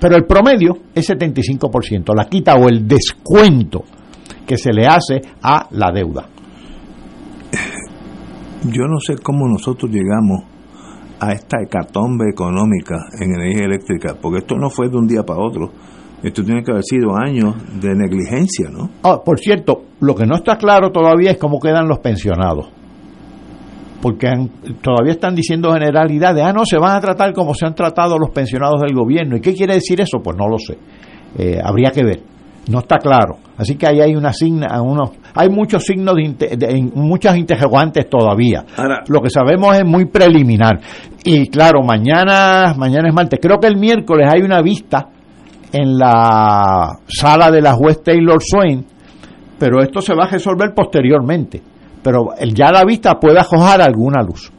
pero el promedio es 75%, la quita o el descuento que se le hace a la deuda. Yo no sé cómo nosotros llegamos a esta hecatombe económica en energía eléctrica, porque esto no fue de un día para otro. Esto tiene que haber sido años de negligencia, ¿no? Ah, por cierto, lo que no está claro todavía es cómo quedan los pensionados. Porque todavía están diciendo generalidades. Ah, no, se van a tratar como se han tratado los pensionados del gobierno. ¿Y qué quiere decir eso? Pues no lo sé. Eh, habría que ver. No está claro. Así que ahí hay una signa, unos, hay muchos signos de, muchas interrogantes todavía. Lo que sabemos es muy preliminar. Y claro, mañana, mañana es martes. Creo que el miércoles hay una vista en la sala de la juez Taylor Swain, pero esto se va a resolver posteriormente. Pero ya la vista puede arrojar alguna luz.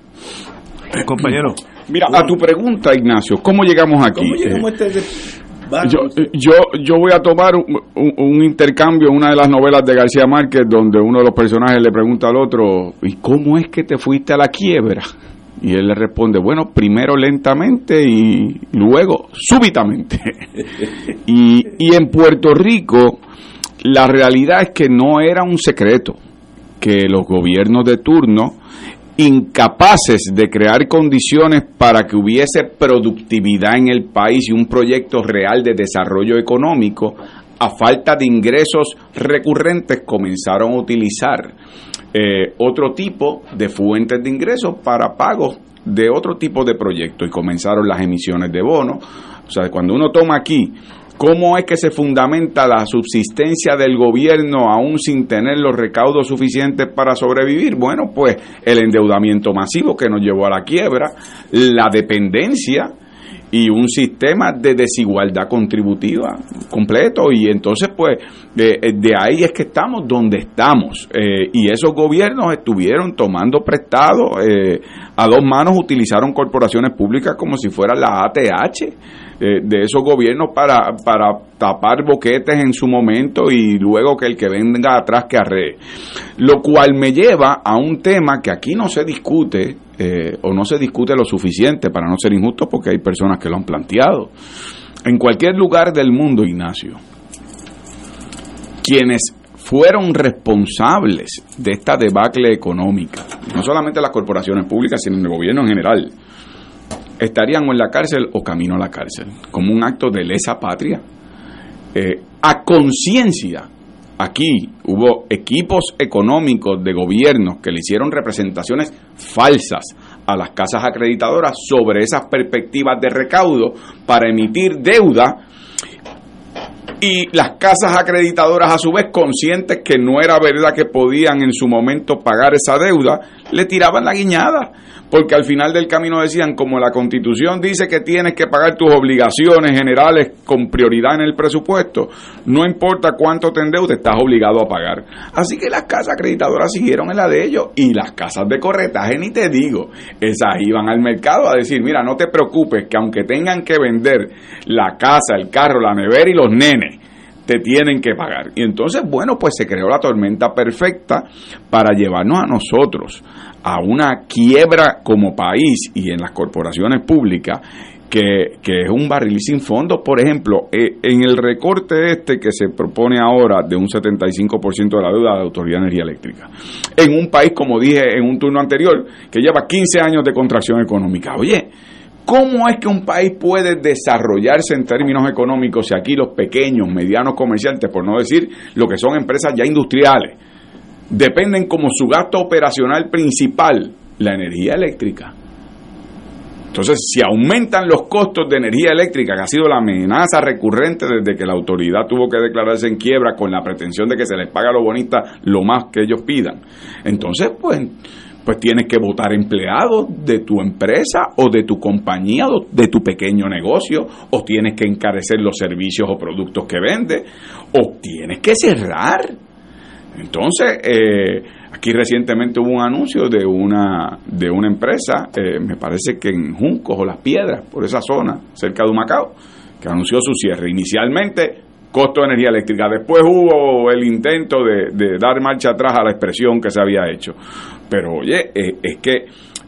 Compañero. Mira, a tu pregunta, Ignacio, ¿cómo llegamos aquí? ¿Cómo llegamos este yo, yo, yo voy a tomar un, intercambio en una de las novelas de García Márquez donde uno de los personajes le pregunta al otro, ¿y cómo es que te fuiste a la quiebra? Y él le responde, bueno, primero lentamente y luego súbitamente. [LAUGHS] y, y en Puerto Rico la realidad es que no era un secreto que los gobiernos de turno incapaces de crear condiciones para que hubiese productividad en el país y un proyecto real de desarrollo económico, a falta de ingresos recurrentes comenzaron a utilizar eh, otro tipo de fuentes de ingresos para pagos de otro tipo de proyectos y comenzaron las emisiones de bonos. O sea, cuando uno toma aquí ¿Cómo es que se fundamenta la subsistencia del gobierno aún sin tener los recaudos suficientes para sobrevivir? Bueno, pues el endeudamiento masivo que nos llevó a la quiebra, la dependencia y un sistema de desigualdad contributiva completo y entonces pues de, ahí es que estamos donde estamos eh, y esos gobiernos estuvieron tomando prestado eh, a dos manos utilizaron corporaciones públicas como si fuera la ATH eh, de esos gobiernos para, para tapar boquetes en su momento y luego que el que venga atrás que arree. Lo cual me lleva a un tema que aquí no se discute eh, o no se discute lo suficiente para no ser injusto porque hay personas que lo han planteado. En cualquier lugar del mundo, Ignacio, quienes fueron responsables de esta debacle económica, no solamente las corporaciones públicas, sino el gobierno en general, estarían o en la cárcel o camino a la cárcel, como un acto de lesa patria. Eh, a conciencia, aquí hubo equipos económicos de gobiernos que le hicieron representaciones falsas a las casas acreditadoras sobre esas perspectivas de recaudo para emitir deuda y las casas acreditadoras a su vez conscientes que no era verdad que podían en su momento pagar esa deuda, le tiraban la guiñada, porque al final del camino decían, como la constitución dice que tienes que pagar tus obligaciones generales con prioridad en el presupuesto, no importa cuánto te endeudes, estás obligado a pagar. Así que las casas acreditadoras siguieron en la de ellos y las casas de corretaje, ni te digo, esas iban al mercado a decir, mira, no te preocupes, que aunque tengan que vender la casa, el carro, la nevera y los nenes, te tienen que pagar. Y entonces, bueno, pues se creó la tormenta perfecta para llevarnos a nosotros a una quiebra como país y en las corporaciones públicas que, es un barril sin fondo. Por ejemplo, eh, en el recorte este que se propone ahora de un 75% de la deuda de la Autoridad de Energía Eléctrica, en un país, como dije en un turno anterior, que lleva 15 años de contracción económica. Oye, ¿cómo es que un país puede desarrollarse en términos económicos si aquí los pequeños, medianos comerciantes, por no decir lo que son empresas ya industriales, dependen como su gasto operacional principal la energía eléctrica. Entonces, si aumentan los costos de energía eléctrica, que ha sido la amenaza recurrente desde que la autoridad tuvo que declararse en quiebra con la pretensión de que se les paga a los bonistas lo más que ellos pidan, entonces, pues, pues tienes que votar empleados de tu empresa o de tu compañía o de tu pequeño negocio, o tienes que encarecer los servicios o productos que vendes, o tienes que cerrar. Entonces, eh, aquí recientemente hubo un anuncio de una, de una empresa, eh, me parece que en Juncos o Las Piedras, por esa zona, cerca de Humacao, que anunció su cierre. Inicialmente, costo de energía eléctrica. Después hubo el intento de, dar marcha atrás a la expresión que se había hecho. Pero oye, eh, es que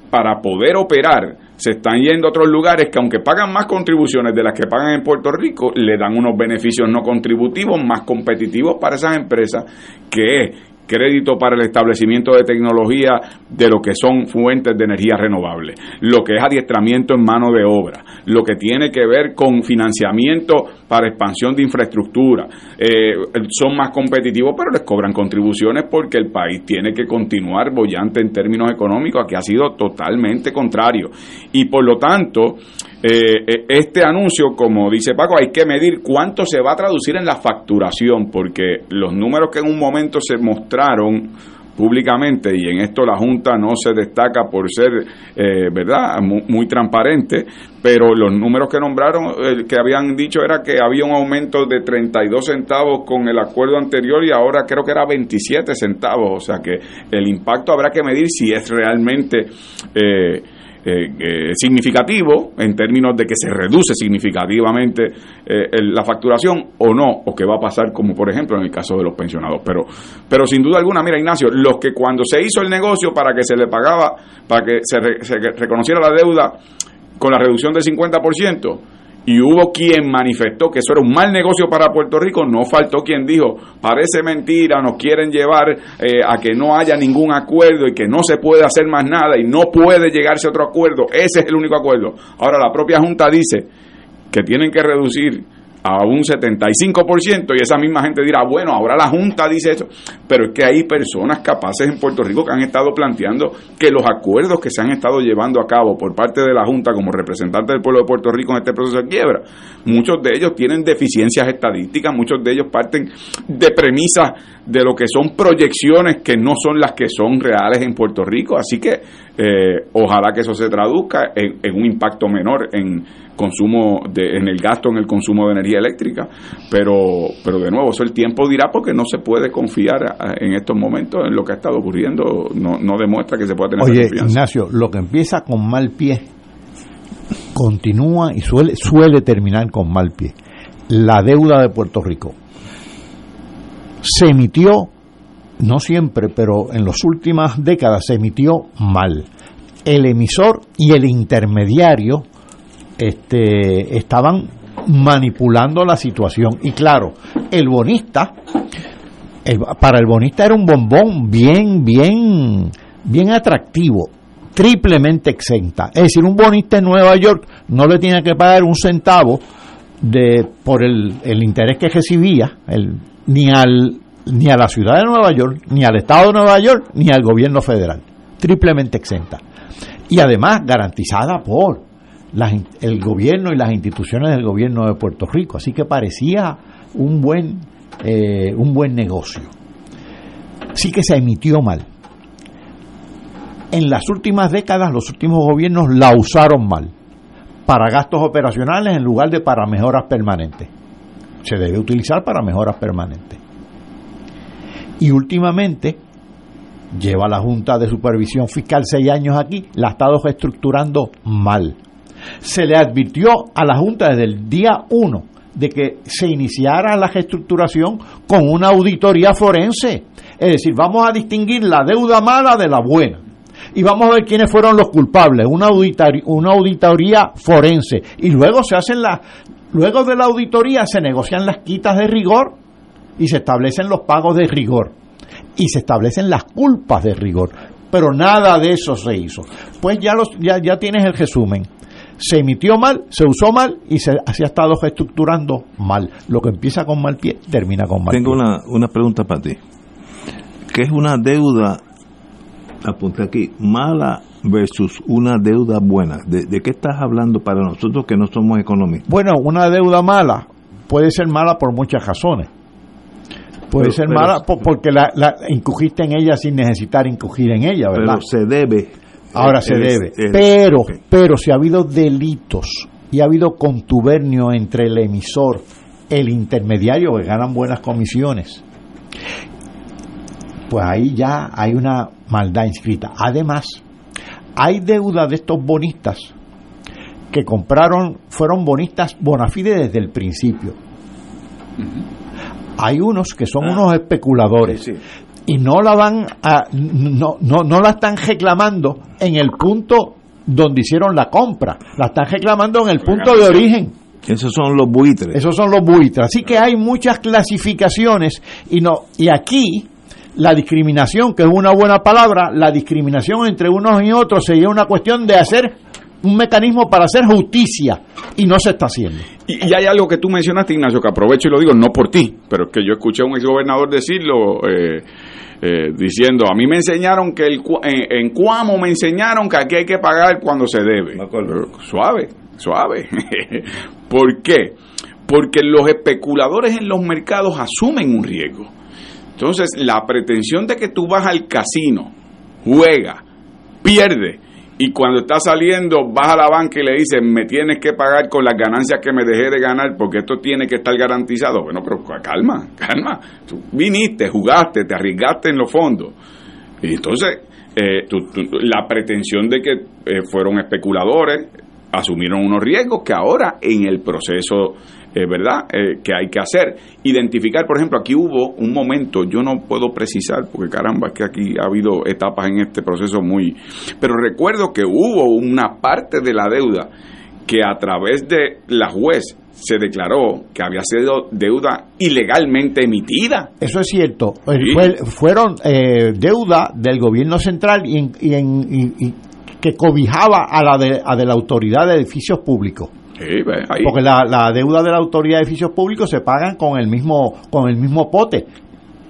para poder operar se están yendo a otros lugares que aunque pagan más contribuciones de las que pagan en Puerto Rico, le dan unos beneficios no contributivos más competitivos para esas empresas, que crédito para el establecimiento de tecnología de lo que son fuentes de energía renovable, lo que es adiestramiento en mano de obra, lo que tiene que ver con financiamiento para expansión de infraestructura. Eh, son más competitivos, pero les cobran contribuciones porque el país tiene que continuar bollante en términos económicos, que ha sido totalmente contrario. Y por lo tanto, eh, eh, este anuncio, como dice Paco, hay que medir cuánto se va a traducir en la facturación, porque los números que en un momento se mostraron públicamente y en esto la Junta no se destaca por ser, eh, ¿verdad?, muy, transparente, pero los números que nombraron, que habían dicho era que había un aumento de 32 centavos con el acuerdo anterior y ahora creo que era 27 centavos, o sea que el impacto habrá que medir si es realmente... Eh, eh, eh, significativo en términos de que se reduce significativamente eh, la facturación o no, o que va a pasar como por ejemplo en el caso de los pensionados. Pero, pero sin duda alguna, mira Ignacio, los que cuando se hizo el negocio para que se le pagaba, para que se, se reconociera la deuda con la reducción del 50%, y hubo quien manifestó que eso era un mal negocio para Puerto Rico, no faltó quien dijo, parece mentira, nos quieren llevar eh, a que no haya ningún acuerdo y que no se puede hacer más nada y no puede llegarse a otro acuerdo, ese es el único acuerdo. Ahora la propia Junta dice que tienen que reducir a un 75% y esa misma gente dirá, bueno, ahora la Junta dice eso, pero es que hay personas capaces en Puerto Rico que han estado planteando que los acuerdos que se han estado llevando a cabo por parte de la Junta como representante del pueblo de Puerto Rico en este proceso de quiebra, muchos de ellos tienen deficiencias estadísticas, muchos de ellos parten de premisas de lo que son proyecciones que no son las que son reales en Puerto Rico, así que eh, ojalá que eso se traduzca en un impacto menor en consumo de, en el gasto en el consumo de energía eléctrica. Pero pero de nuevo eso el tiempo dirá porque no se puede confiar en estos momentos en lo que ha estado ocurriendo. No, no demuestra que se pueda tener Oye, Ignacio lo que empieza con mal pie continúa y suele suele terminar con mal pie. La deuda de Puerto Rico se emitió no siempre pero en las últimas décadas se emitió mal el emisor y el intermediario este, estaban manipulando la situación. Y claro, el bonista, para el bonista era un bombón bien, bien, bien atractivo, triplemente exenta. Es decir, un bonista en Nueva York no le tiene que pagar un centavo de por el, el interés que recibía, el, ni al ni a la ciudad de Nueva York, ni al Estado de Nueva York, ni al gobierno federal. Triplemente exenta. Y además garantizada por el gobierno y las instituciones del gobierno de Puerto Rico. Así que parecía un buen, eh, un buen negocio. Sí que se emitió mal. En las últimas décadas los últimos gobiernos la usaron mal para gastos operacionales en lugar de para mejoras permanentes. Se debe utilizar para mejoras permanentes. Y últimamente lleva la Junta de Supervisión Fiscal seis años aquí, la ha estado reestructurando mal se le advirtió a la Junta desde el día 1 de que se iniciara la reestructuración con una auditoría forense. Es decir, vamos a distinguir la deuda mala de la buena. Y vamos a ver quiénes fueron los culpables, una auditoría, una auditoría forense. Y luego se hacen las, luego de la auditoría se negocian las quitas de rigor y se establecen los pagos de rigor. Y se establecen las culpas de rigor. Pero nada de eso se hizo. Pues ya, los, ya, ya tienes el resumen se emitió mal, se usó mal y se, ha estado reestructurando mal. Lo que empieza con mal pie termina con mal Tengo pie. Tengo una, una pregunta para ti. ¿Qué es una deuda, apunta aquí, mala versus una deuda buena? ¿De, qué estás hablando para nosotros que no somos economistas? Bueno, una deuda mala puede ser mala por muchas razones. Puede ser mala porque la, la, incugiste en ella sin necesitar incugir en ella, ¿verdad? Pero se debe Ahora se debe. pero, pero si ha habido delitos y ha habido contubernio entre el emisor, el intermediario que ganan buenas comisiones, pues ahí ya hay una maldad inscrita. Además, hay deuda de estos bonistas que compraron, fueron bonistas bona fide desde el principio. Hay unos que son ah. unos especuladores y no la van a no, no, no la están reclamando en el punto donde hicieron la compra. La están reclamando en el punto de origen. Esos son los buitres. Esos son los buitres. Así que hay muchas clasificaciones y no y aquí la discriminación, que es una buena palabra, la discriminación entre unos y otros sería una cuestión de hacer un mecanismo para hacer justicia y no se está haciendo. Y, hay algo que tú mencionaste, Ignacio, que aprovecho y lo digo, no por ti, pero que yo escuché a un exgobernador decirlo. Eh, eh, diciendo, a mí me enseñaron que el, en, Cuamo me enseñaron que aquí hay que pagar cuando se debe. suave, suave. [LAUGHS] ¿Por qué? Porque los especuladores en los mercados asumen un riesgo. Entonces, la pretensión de que tú vas al casino, juega, pierde, y cuando está saliendo vas a la banca y le dices, me tienes que pagar con las ganancias que me dejé de ganar porque esto tiene que estar garantizado. Bueno, pero calma, [LAUGHS] calma. Tú viniste, jugaste, te arriesgaste en los fondos. Y entonces, eh, la pretensión de que eh, fueron especuladores, asumieron unos riesgos que ahora en el proceso eh, ¿verdad?, eh, que hay que hacer. Identificar, por ejemplo, aquí hubo un momento, yo no puedo precisar, porque caramba, es que aquí ha habido etapas en este proceso muy... Pero recuerdo que hubo una parte de la deuda que a través de la juez se declaró que había sido deuda ilegalmente emitida. Eso es cierto. fueron eh, deuda del gobierno central y, y, que cobijaba a la de, a de la autoridad de edificios públicos. Porque la, deuda de la autoridad de edificios públicos se pagan con el mismo con el mismo pote.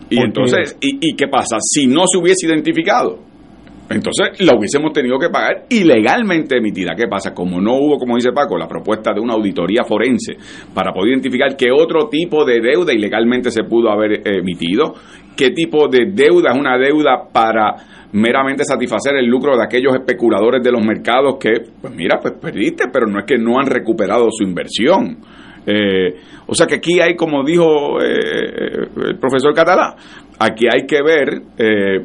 Y entonces, ¿y, qué pasa? Si no se hubiese identificado, entonces la hubiésemos tenido que pagar ilegalmente emitida. ¿Qué pasa? Como no hubo, como dice Paco, la propuesta de una auditoría forense para poder identificar qué otro tipo de deuda ilegalmente se pudo haber emitido, qué tipo de deuda es una deuda para meramente satisfacer el lucro de aquellos especuladores de los mercados que, pues mira, pues perdiste, pero no es que no han recuperado su inversión. Eh, o sea que aquí hay, como dijo eh, el profesor Catalá, aquí hay que ver, eh,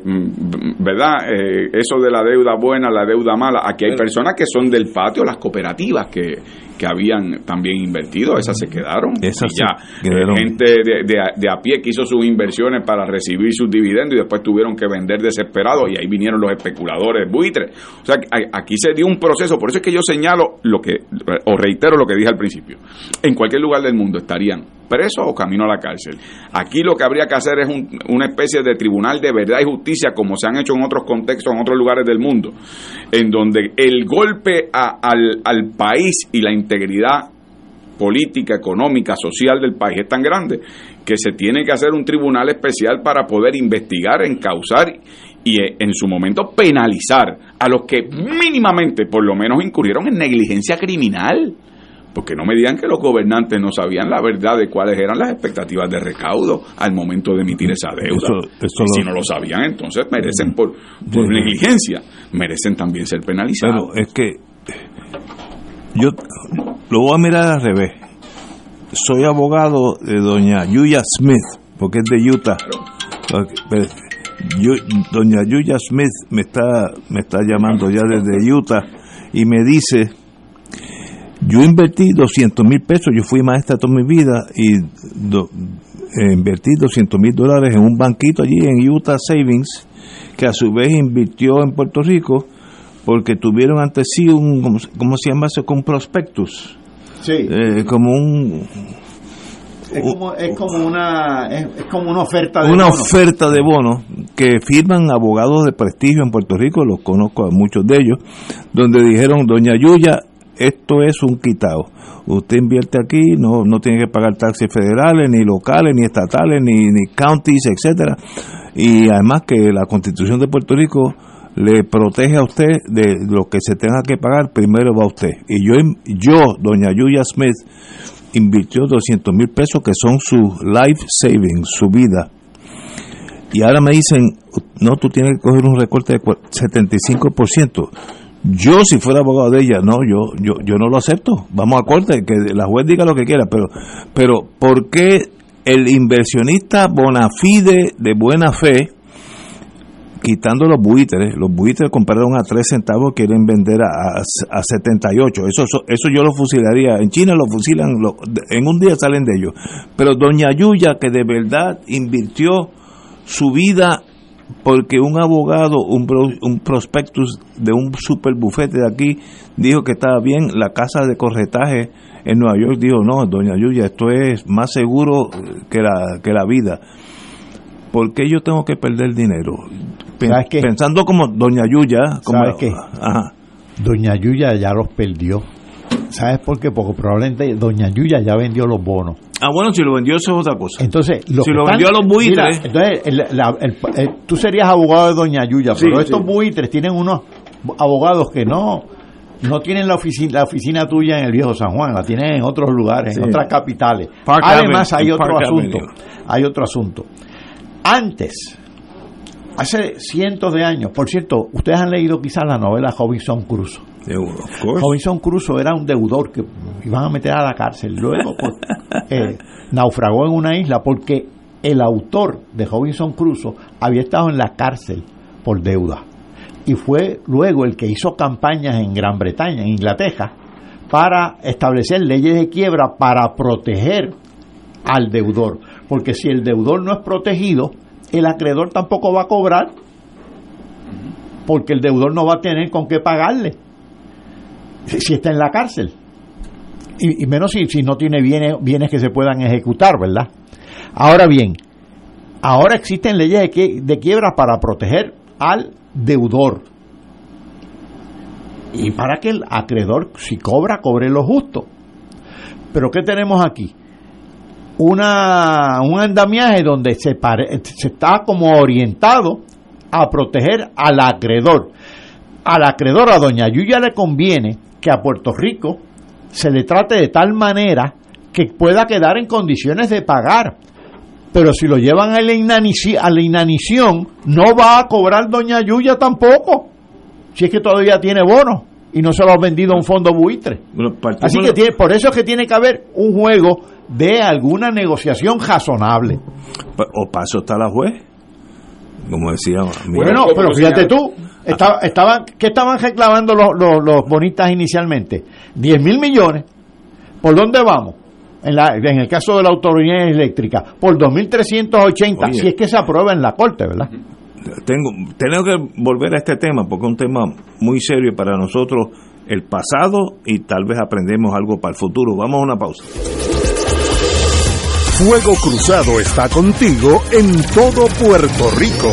¿verdad? eso de la deuda buena, la deuda mala. Aquí hay personas que son del patio, las cooperativas que, que habían también invertido, esas se quedaron. Esas y ya, gente de, de, a pie que hizo sus inversiones para recibir sus dividendos y después tuvieron que vender desesperados y ahí vinieron los especuladores buitres. O sea, aquí se dio un proceso, por eso es que yo señalo lo que, o reitero lo que dije al principio. En cualquier lugar del mundo estarían preso o camino a la cárcel. Aquí lo que habría que hacer es una especie de tribunal de verdad y justicia, como se han hecho en otros contextos, en otros lugares del mundo, en donde el golpe al, al país y la integridad política, económica, social del país es tan grande que se tiene que hacer un tribunal especial para poder investigar, encauzar y eh, en su momento penalizar a los que mínimamente, por lo menos, incurrieron en negligencia criminal. Porque no me digan que los gobernantes no sabían la verdad de cuáles eran las expectativas de recaudo al momento de emitir esa deuda. si no lo sabían, entonces merecen por, negligencia, merecen también ser penalizados. Pero es que yo lo voy a mirar al revés. Soy abogado de doña Yuya Smith, porque es de Utah. doña Yuya Smith me está, me está llamando ya desde Utah y me dice yo invertí 200 mil pesos, yo fui maestra toda mi vida y eh, invertí 200 mil dólares en un banquito allí en Utah Savings, que a su vez invirtió en Puerto Rico porque tuvieron ante sí un, ¿cómo, se llama eso? Con prospectus. Sí. Eh, como un... Es como, es como una es, como una oferta de una oferta de bonos que firman abogados de prestigio en Puerto Rico los conozco a muchos de ellos donde dijeron doña Yuya esto es un quitado. Usted invierte aquí, no, no tiene que pagar taxes federales, ni locales, ni estatales, ni, ni counties, etcétera. Y además que la Constitución de Puerto Rico le protege a usted de lo que se tenga que pagar, primero va usted. Y yo, yo doña Yuya Smith, invirtió 200 mil pesos que son su life savings, su vida. Y ahora me dicen, no, tú tienes que coger un recorte de 75%. Yo, si fuera abogado de ella, no, yo, yo, yo no lo acepto. Vamos a corte, que la juez diga lo que quiera, pero, pero ¿por qué el inversionista bona fide de buena fe, quitando los buitres, los buitres compraron a 3 centavos, quieren vender a, a, 78, eso, eso yo lo fusilaría, en China lo fusilan, en un día salen de ellos, pero doña Yuya, que de verdad invirtió su vida porque un abogado, un, un prospectus de un super bufete de aquí dijo que estaba bien, la casa de corretaje en Nueva York dijo, no, doña Yuya, esto es más seguro que la, que la vida. ¿Por qué yo tengo que perder dinero? Pensando como doña Yuya, como, ¿Sabes qué? Doña Yuya ya los perdió. ¿Sabes por qué? Porque probablemente Doña Yuya ya vendió los bonos. Ah, bueno, si lo vendió eso es otra cosa. Entonces, si lo vendió a los buitres. entonces, el, tú serías abogado de Doña Yuya, pero estos buitres tienen unos abogados que no no tienen la oficina, la oficina tuya en el viejo San Juan, la tienen en otros lugares, en otras capitales. Además, hay otro asunto. Hay otro asunto. Antes, hace cientos de años, por cierto, ustedes han leído quizás la novela Robinson Crusoe. Robinson Crusoe era un deudor que iban a meter a la cárcel. Luego pues, [LAUGHS] eh, naufragó en una isla porque el autor de Robinson Crusoe había estado en la cárcel por deuda. Y fue luego el que hizo campañas en Gran Bretaña, en Inglaterra, para establecer leyes de quiebra para proteger al deudor. Porque si el deudor no es protegido, el acreedor tampoco va a cobrar, porque el deudor no va a tener con qué pagarle si está en la cárcel. Y, menos si, no tiene bienes, bienes que se puedan ejecutar, ¿verdad? Ahora bien, ahora existen leyes de, quiebra para proteger al deudor. Y para que el acreedor, si cobra, cobre lo justo. Pero ¿qué tenemos aquí? Una, un andamiaje donde se, se está como orientado a proteger al acreedor. Al acreedor, a doña Yuya le conviene que a Puerto Rico se le trate de tal manera que pueda quedar en condiciones de pagar. Pero si lo llevan a la, inanición, no va a cobrar doña Yuya tampoco. Si es que todavía tiene bonos y no se lo ha vendido a un fondo buitre. Así que tiene, por eso es que tiene que haber un juego de alguna negociación razonable. O paso está la juez, como decía. Bueno, pero fíjate tú, estaban, ¿Qué estaban reclamando los, los, bonistas inicialmente? 10 mil millones. ¿Por dónde vamos? En, la, en el caso de la autoridad eléctrica, por 2.380, si es que se aprueba en la Corte, ¿verdad? Tengo, tengo que volver a este tema porque es un tema muy serio para nosotros, el pasado y tal vez aprendemos algo para el futuro. Vamos a una pausa. Fuego Cruzado está contigo en todo Puerto Rico.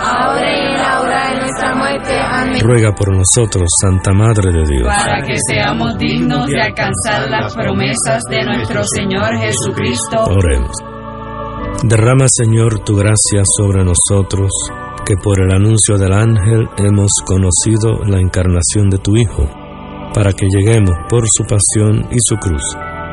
ahora y en la hora de nuestra muerte. Amén. Ruega por nosotros, Santa Madre de Dios. Para que seamos dignos de alcanzar las promesas de nuestro Señor Jesucristo. Oremos. Derrama, Señor, tu gracia sobre nosotros, que por el anuncio del ángel hemos conocido la encarnación de tu Hijo, para que lleguemos por su pasión y su cruz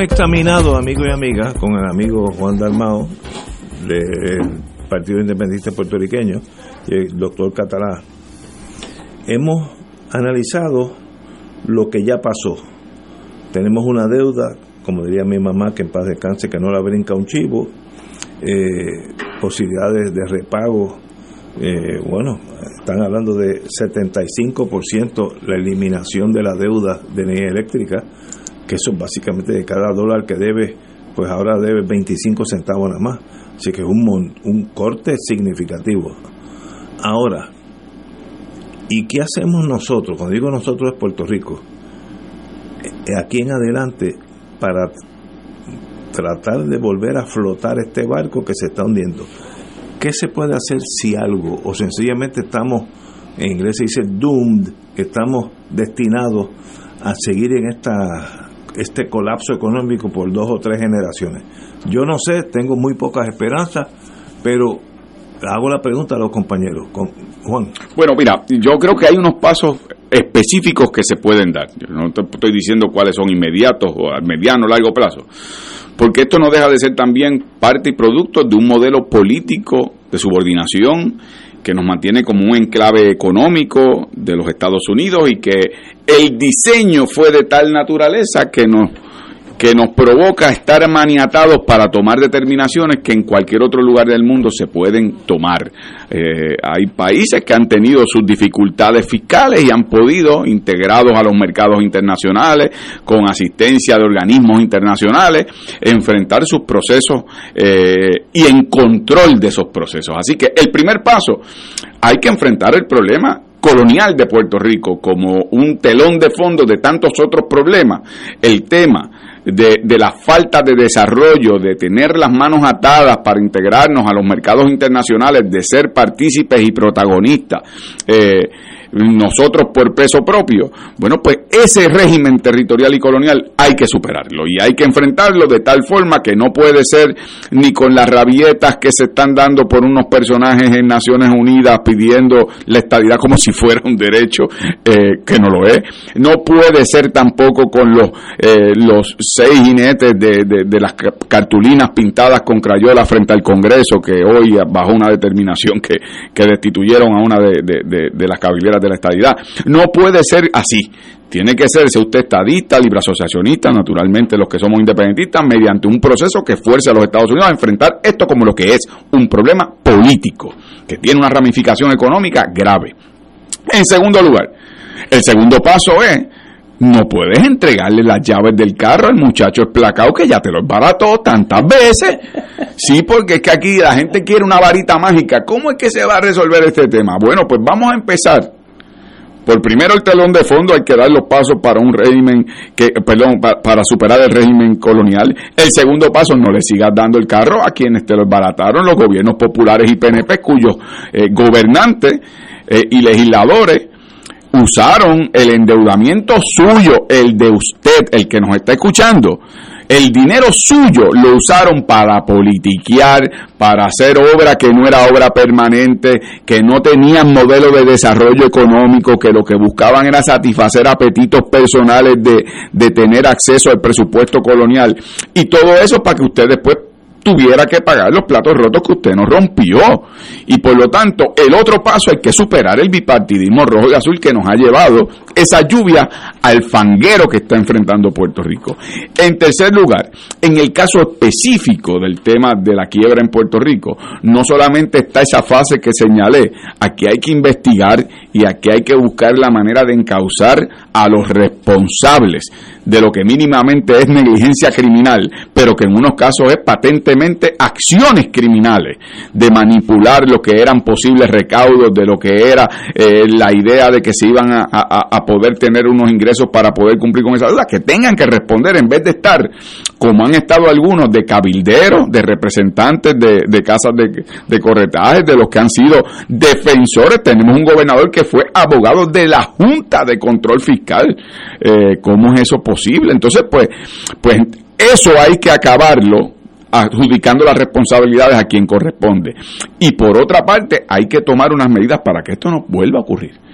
Examinado, amigos y amigas, con el amigo Juan Dalmao, del Partido Independentista Puertorriqueño, y el doctor Catalá, hemos analizado lo que ya pasó. Tenemos una deuda, como diría mi mamá, que en paz descanse, que no la brinca un chivo, eh, posibilidades de repago, eh, bueno, están hablando de 75% la eliminación de la deuda de energía eléctrica, que eso básicamente de cada dólar que debe, pues ahora debe 25 centavos nada más. Así que es un, un corte significativo. Ahora, ¿y qué hacemos nosotros? Cuando digo nosotros es Puerto Rico. Eh, Aquí en adelante, para tratar de volver a flotar este barco que se está hundiendo. ¿Qué se puede hacer si algo? O sencillamente estamos, en inglés se dice doomed, estamos destinados a seguir en esta este colapso económico por dos o tres generaciones. Yo no sé, tengo muy pocas esperanzas, pero hago la pregunta a los compañeros. Juan. Bueno, mira, yo creo que hay unos pasos específicos que se pueden dar. Yo no te estoy diciendo cuáles son inmediatos o a mediano o largo plazo. Porque esto no deja de ser también parte y producto de un modelo político de subordinación que nos mantiene como un enclave económico de los Estados Unidos y que el diseño fue de tal naturaleza que nos que nos provoca estar maniatados para tomar determinaciones que en cualquier otro lugar del mundo se pueden tomar. Eh, hay países que han tenido sus dificultades fiscales y han podido, integrados a los mercados internacionales, con asistencia de organismos internacionales, enfrentar sus procesos eh, y en control de esos procesos. Así que el primer paso, hay que enfrentar el problema colonial de Puerto Rico como un telón de fondo de tantos otros problemas. El tema de, de la falta de desarrollo, de tener las manos atadas para integrarnos a los mercados internacionales, de ser partícipes y protagonistas. eh, nosotros por peso propio. Bueno, pues ese régimen territorial y colonial hay que superarlo y hay que enfrentarlo de tal forma que no puede ser ni con las rabietas que se están dando por unos personajes en Naciones Unidas pidiendo la estabilidad como si fuera un derecho, eh, que no lo es. No puede ser tampoco con los, eh, los seis jinetes de, de- las ca- cartulinas pintadas con crayola frente al Congreso que hoy bajo una determinación que, que destituyeron a una de, de- de- de de la estadidad. No puede ser así. Tiene que ser, si usted estadista, libre asociacionista, naturalmente los que somos independentistas, mediante un proceso que fuerce a los Estados Unidos a enfrentar esto como lo que es un problema político, que tiene una ramificación económica grave. En segundo lugar, el segundo paso es, no puedes entregarle las llaves del carro al muchacho esplacado que ya te lo embarató tantas veces. Sí, porque es que aquí la gente quiere una varita mágica. ¿Cómo es que se va a resolver este tema? Bueno, pues vamos a empezar. Por primero el telón de fondo hay que dar los pasos para un régimen que, perdón, pa- para superar el régimen colonial. El segundo paso, no le sigas dando el carro a quienes te lo embarataron, los gobiernos populares y PNP, cuyos eh, gobernantes eh, y legisladores usaron el endeudamiento suyo, el de usted, el que nos está escuchando, el dinero suyo lo usaron para politiquear, para hacer obra que no era obra permanente, que no tenían modelo de desarrollo económico, que lo que buscaban era satisfacer apetitos personales de, de tener acceso al presupuesto colonial. Y todo eso para que usted después tuviera que pagar los platos rotos que usted nos rompió. Y por lo tanto, el otro paso hay que superar el bipartidismo rojo y azul que nos ha llevado esa lluvia al fanguero que está enfrentando Puerto Rico. En tercer lugar, en el caso específico del tema de la quiebra en Puerto Rico, no solamente está esa fase que señalé, aquí hay que investigar y aquí hay que buscar la manera de encauzar a los responsables de lo que mínimamente es negligencia criminal, pero que en unos casos es patentemente acciones criminales, de manipular lo que eran posibles recaudos, de lo que era eh, la idea de que se iban a, poder tener unos ingresos para poder cumplir con esa deuda, que tengan que responder en vez de estar, como han estado algunos, de cabilderos, de representantes de, casas de, de corretaje, de los que han sido defensores. Tenemos un gobernador que fue abogado de la Junta de Control Fiscal. Eh, ¿Cómo es eso posible? Entonces, pues, pues eso hay que acabarlo adjudicando las responsabilidades a quien corresponde. Y por otra parte, hay que tomar unas medidas para que esto no vuelva a ocurrir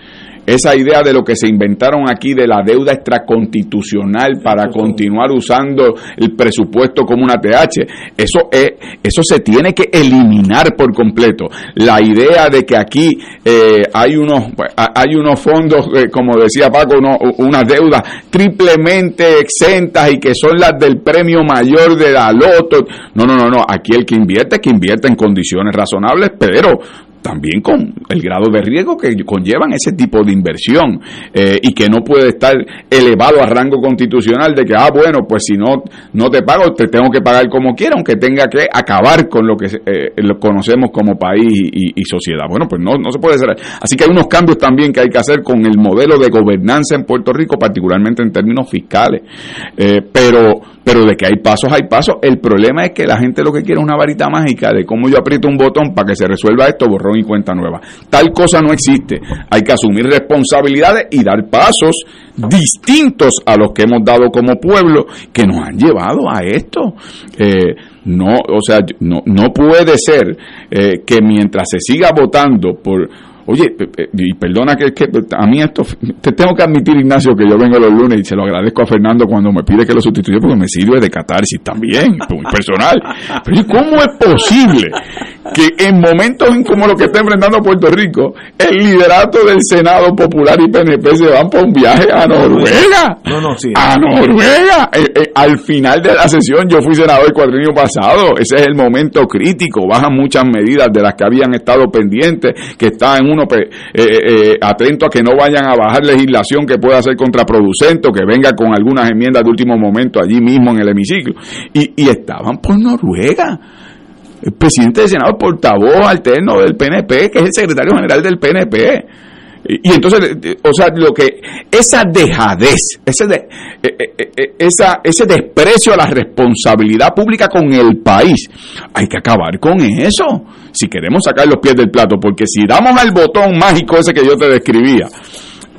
esa idea de lo que se inventaron aquí de la deuda extraconstitucional para continuar usando el presupuesto como una TH, eso es, eso se tiene que eliminar por completo. La idea de que aquí eh, hay unos pues, hay unos fondos, eh, como decía Paco, unas deudas triplemente exentas y que son las del premio mayor de la loto. No, no, no, no. Aquí el que invierte, que invierte en condiciones razonables, pero también con el grado de riesgo que conllevan ese tipo de inversión eh, y que no puede estar elevado a rango constitucional de que, ah, bueno, pues si no, no te pago, te tengo que pagar como quiera, aunque tenga que acabar con lo que eh, lo conocemos como país y, sociedad. Bueno, pues no, no se puede hacer. Así que hay unos cambios también que hay que hacer con el modelo de gobernanza en Puerto Rico, particularmente en términos fiscales. Eh, pero pero de que hay pasos, hay pasos. El problema es que la gente lo que quiere es una varita mágica de cómo yo aprieto un botón para que se resuelva esto, borrón y cuenta nueva. Tal cosa no existe. Hay que asumir responsabilidades y dar pasos distintos a los que hemos dado como pueblo que nos han llevado a esto. Eh, no, o sea, no, no puede ser eh, que mientras se siga votando por Oye, y perdona que, que, a mí esto, te tengo que admitir, Ignacio, que yo vengo los lunes y se lo agradezco a Fernando cuando me pide que lo sustituya porque me sirve de catarsis también, [LAUGHS] muy personal. Pero ¿cómo es posible que en momentos como lo que está enfrentando Puerto Rico, el liderato del Senado Popular y PNP se van por un viaje a Noruega? No, no, sí. A Noruega. Eh, eh, al final de la sesión yo fui senador el cuadrinio pasado. Ese es el momento crítico. Bajan muchas medidas de las que habían estado pendientes, que estaban uno pues, eh, eh, atento a que no vayan a bajar legislación que pueda ser contraproducente o que venga con algunas enmiendas de último momento allí mismo en el hemiciclo. Y, y estaban por Noruega. El presidente del Senado, portavoz alterno del PNP, que es el secretario general del PNP. Y, entonces, o sea, lo que esa dejadez, ese, de, eh, eh, eh, esa, ese desprecio a la responsabilidad pública con el país, hay que acabar con eso. Si queremos sacar los pies del plato, porque si damos al botón mágico ese que yo te describía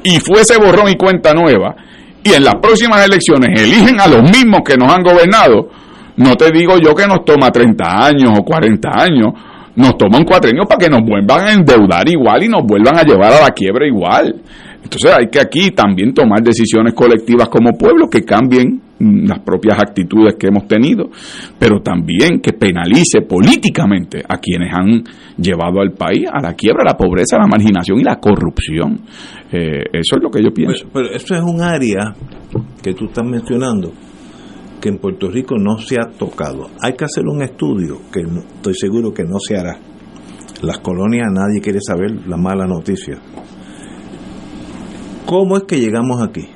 y fuese borrón y cuenta nueva, y en las próximas elecciones eligen a los mismos que nos han gobernado, no te digo yo que nos toma 30 años o 40 años, nos toman cuatro años para que nos vuelvan a endeudar igual y nos vuelvan a llevar a la quiebra igual. Entonces hay que aquí también tomar decisiones colectivas como pueblo que cambien mm, las propias actitudes que hemos tenido, pero también que penalice políticamente a quienes han llevado al país a la quiebra, a la pobreza, a la marginación y la corrupción. Eh, eso es lo que yo pienso. Pero, pero eso es un área que tú estás mencionando que en Puerto Rico no se ha tocado. Hay que hacer un estudio que estoy seguro que no se hará. Las colonias nadie quiere saber la mala noticia. ¿Cómo es que llegamos aquí?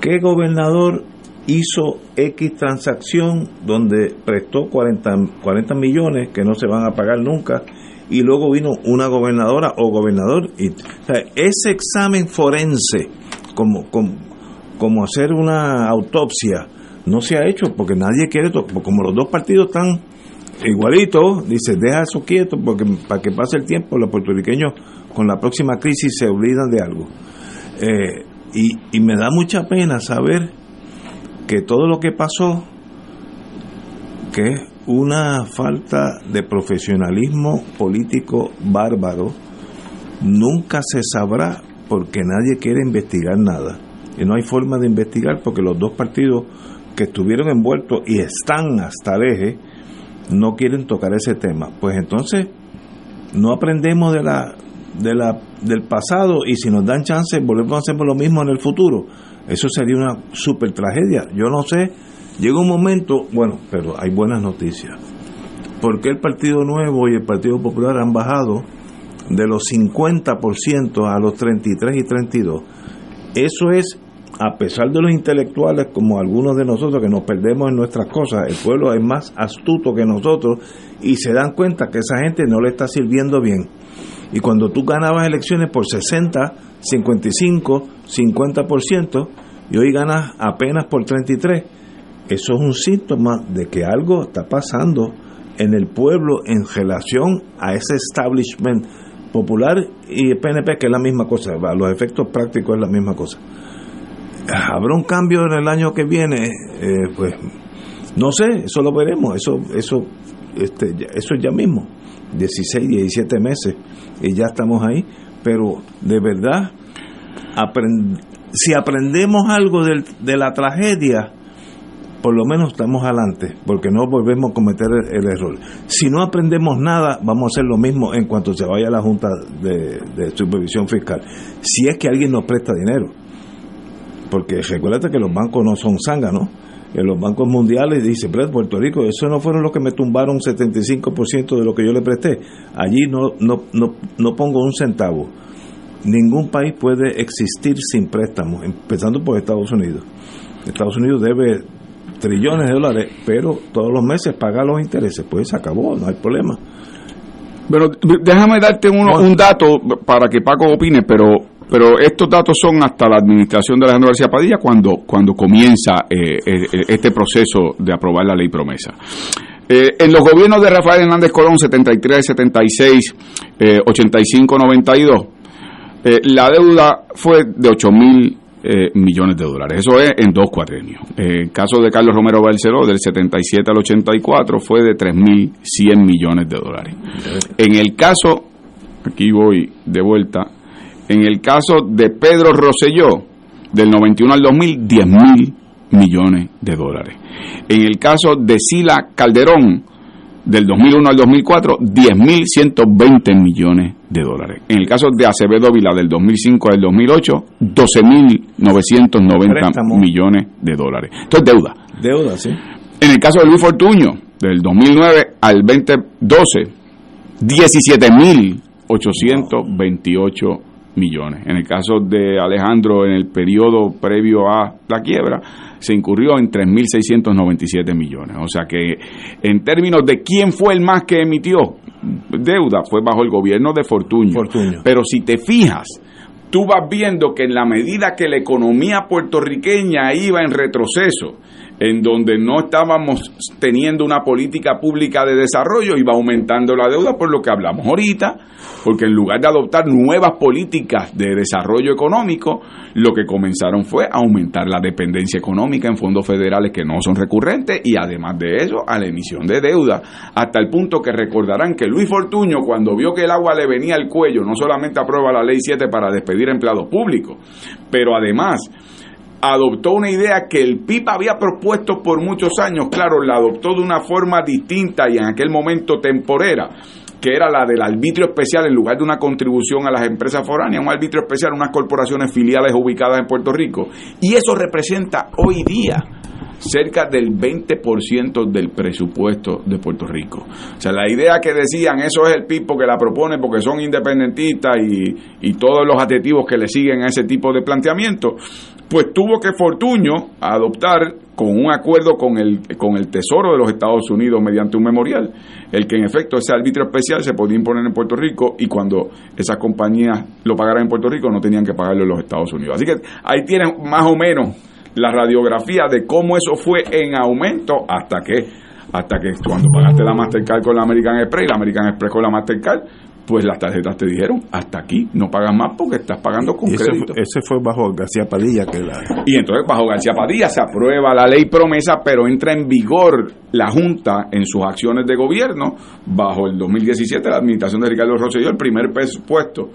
¿Qué gobernador hizo X transacción donde prestó 40, 40 millones que no se van a pagar nunca y luego vino una gobernadora o gobernador? Y, ese examen forense, como, como, como hacer una autopsia, no se ha hecho porque nadie quiere, como los dos partidos están igualitos, dice, deja eso quieto porque para que pase el tiempo los puertorriqueños con la próxima crisis se olvidan de algo. Eh, y, y me da mucha pena saber que todo lo que pasó, que es una falta de profesionalismo político bárbaro, nunca se sabrá porque nadie quiere investigar nada. Y no hay forma de investigar porque los dos partidos que estuvieron envueltos y están hasta el eje, no quieren tocar ese tema. Pues entonces no aprendemos de la, de la, del pasado y si nos dan chance volvemos a hacer lo mismo en el futuro. Eso sería una super tragedia. Yo no sé, llega un momento, bueno, pero hay buenas noticias. porque el Partido Nuevo y el Partido Popular han bajado de los 50% a los 33 y 32? Eso es a pesar de los intelectuales como algunos de nosotros que nos perdemos en nuestras cosas, el pueblo es más astuto que nosotros y se dan cuenta que esa gente no le está sirviendo bien. Y cuando tú ganabas elecciones por 60, 55, 50% y hoy ganas apenas por 33, eso es un síntoma de que algo está pasando en el pueblo en relación a ese establishment popular y PNP que es la misma cosa, a los efectos prácticos es la misma cosa. ¿Habrá un cambio en el año que viene? Eh, pues no sé, eso lo veremos, eso eso este, eso es ya mismo, 16, 17 meses y ya estamos ahí, pero de verdad, si aprendemos algo de la tragedia, por lo menos estamos adelante, porque no volvemos a cometer el, error. Si no aprendemos nada, vamos a hacer lo mismo en cuanto se vaya a la Junta de Supervisión Fiscal. Si es que alguien nos presta dinero, porque recuérdate que los bancos no son zánganos, en los bancos mundiales dice, Puerto Rico, eso no fueron los que me tumbaron 75% de lo que yo le presté. Allí no, no, no, no pongo un centavo. Ningún país puede existir sin préstamos, empezando por Estados Unidos. Estados Unidos debe trillones de dólares, pero todos los meses paga los intereses. Pues se acabó, no hay problema. Pero déjame darte un dato para que Paco opine, pero pero estos datos son hasta la administración de Alejandro García Padilla cuando, cuando comienza eh, eh, este proceso de aprobar la ley promesa. Eh, en los gobiernos de Rafael Hernández Colón, 73, 76, 85, 92, la deuda fue de 8 mil millones de dólares. Eso es en dos cuatrenios. el caso de Carlos Romero Barceló, del 77 al 84, fue de 3.100 millones de dólares. En el caso, aquí voy de vuelta, en el caso de Pedro Rosselló, del 91 al 2000, 10 mil millones de dólares. En el caso de Sila Calderón, del 2001 al 2004, 10.120 millones de dólares. En el caso de Acevedo Vila, del 2005 al 2008, 12.990 millones de dólares. Esto es deuda. Deuda, sí. En el caso de Luis Fortuño, del 2009 al 2012, 17.828 millones. En el caso de Alejandro, en el periodo previo a la quiebra, se incurrió en 3.697 millones. O sea que en términos de quién fue el más que emitió deuda, fue bajo el gobierno de Fortuño. Fortuño. Pero si te fijas, tú vas viendo que en la medida que la economía puertorriqueña iba en retroceso, en donde no estábamos teniendo una política pública de desarrollo, iba aumentando la deuda por lo que hablamos ahorita, porque en lugar de adoptar nuevas políticas de desarrollo económico, lo que comenzaron fue aumentar la dependencia económica en fondos federales que no son recurrentes y además de eso a la emisión de deuda, hasta el punto que recordarán que Luis Fortuño cuando vio que el agua le venía al cuello, no solamente aprueba la ley 7 para despedir empleados públicos, pero además adoptó una idea que el PIB había propuesto por muchos años, claro, la adoptó de una forma distinta y en aquel momento temporera, que era la del arbitrio especial en lugar de una contribución a las empresas foráneas, un arbitrio especial, unas corporaciones filiales ubicadas en Puerto Rico. Y eso representa hoy día cerca del 20% del presupuesto de Puerto Rico. O sea, la idea que decían, eso es el PIB que la propone porque son independentistas y, y todos los adjetivos que le siguen a ese tipo de planteamiento, pues tuvo que Fortuño adoptar con un acuerdo con el, con el Tesoro de los Estados Unidos mediante un memorial, el que en efecto ese árbitro especial se podía imponer en Puerto Rico y cuando esas compañías lo pagaran en Puerto Rico no tenían que pagarlo en los Estados Unidos. Así que ahí tienen más o menos la radiografía de cómo eso fue en aumento hasta que hasta que cuando pagaste la Mastercard con la American Express y la American Express con la Mastercard pues las tarjetas te dijeron, hasta aquí, no pagas más porque estás pagando con crédito. Ese fue, bajo García Padilla. que la... Y entonces bajo García Padilla se aprueba la ley promesa, pero entra en vigor la Junta en sus acciones de gobierno bajo el 2017, la administración de Ricardo Rosselló, el primer presupuesto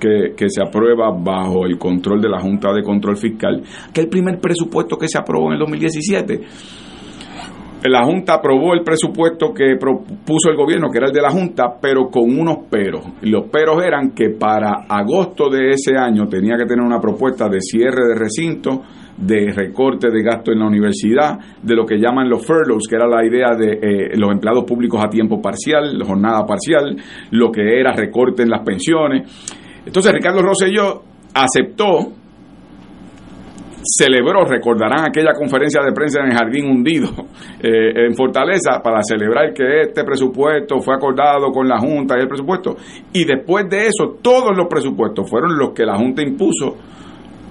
que, que, se aprueba bajo el control de la Junta de Control Fiscal, que el primer presupuesto que se aprobó en el 2017 la Junta aprobó el presupuesto que propuso el gobierno, que era el de la Junta, pero con unos peros. Y los peros eran que para agosto de ese año tenía que tener una propuesta de cierre de recinto, de recorte de gasto en la universidad, de lo que llaman los furloughs, que era la idea de eh, los empleados públicos a tiempo parcial, jornada parcial, lo que era recorte en las pensiones. Entonces Ricardo Rosselló aceptó celebró, recordarán aquella conferencia de prensa en el Jardín Hundido [LAUGHS] eh, en Fortaleza para celebrar que este presupuesto fue acordado con la Junta y el presupuesto. Y después de eso, todos los presupuestos fueron los que la Junta impuso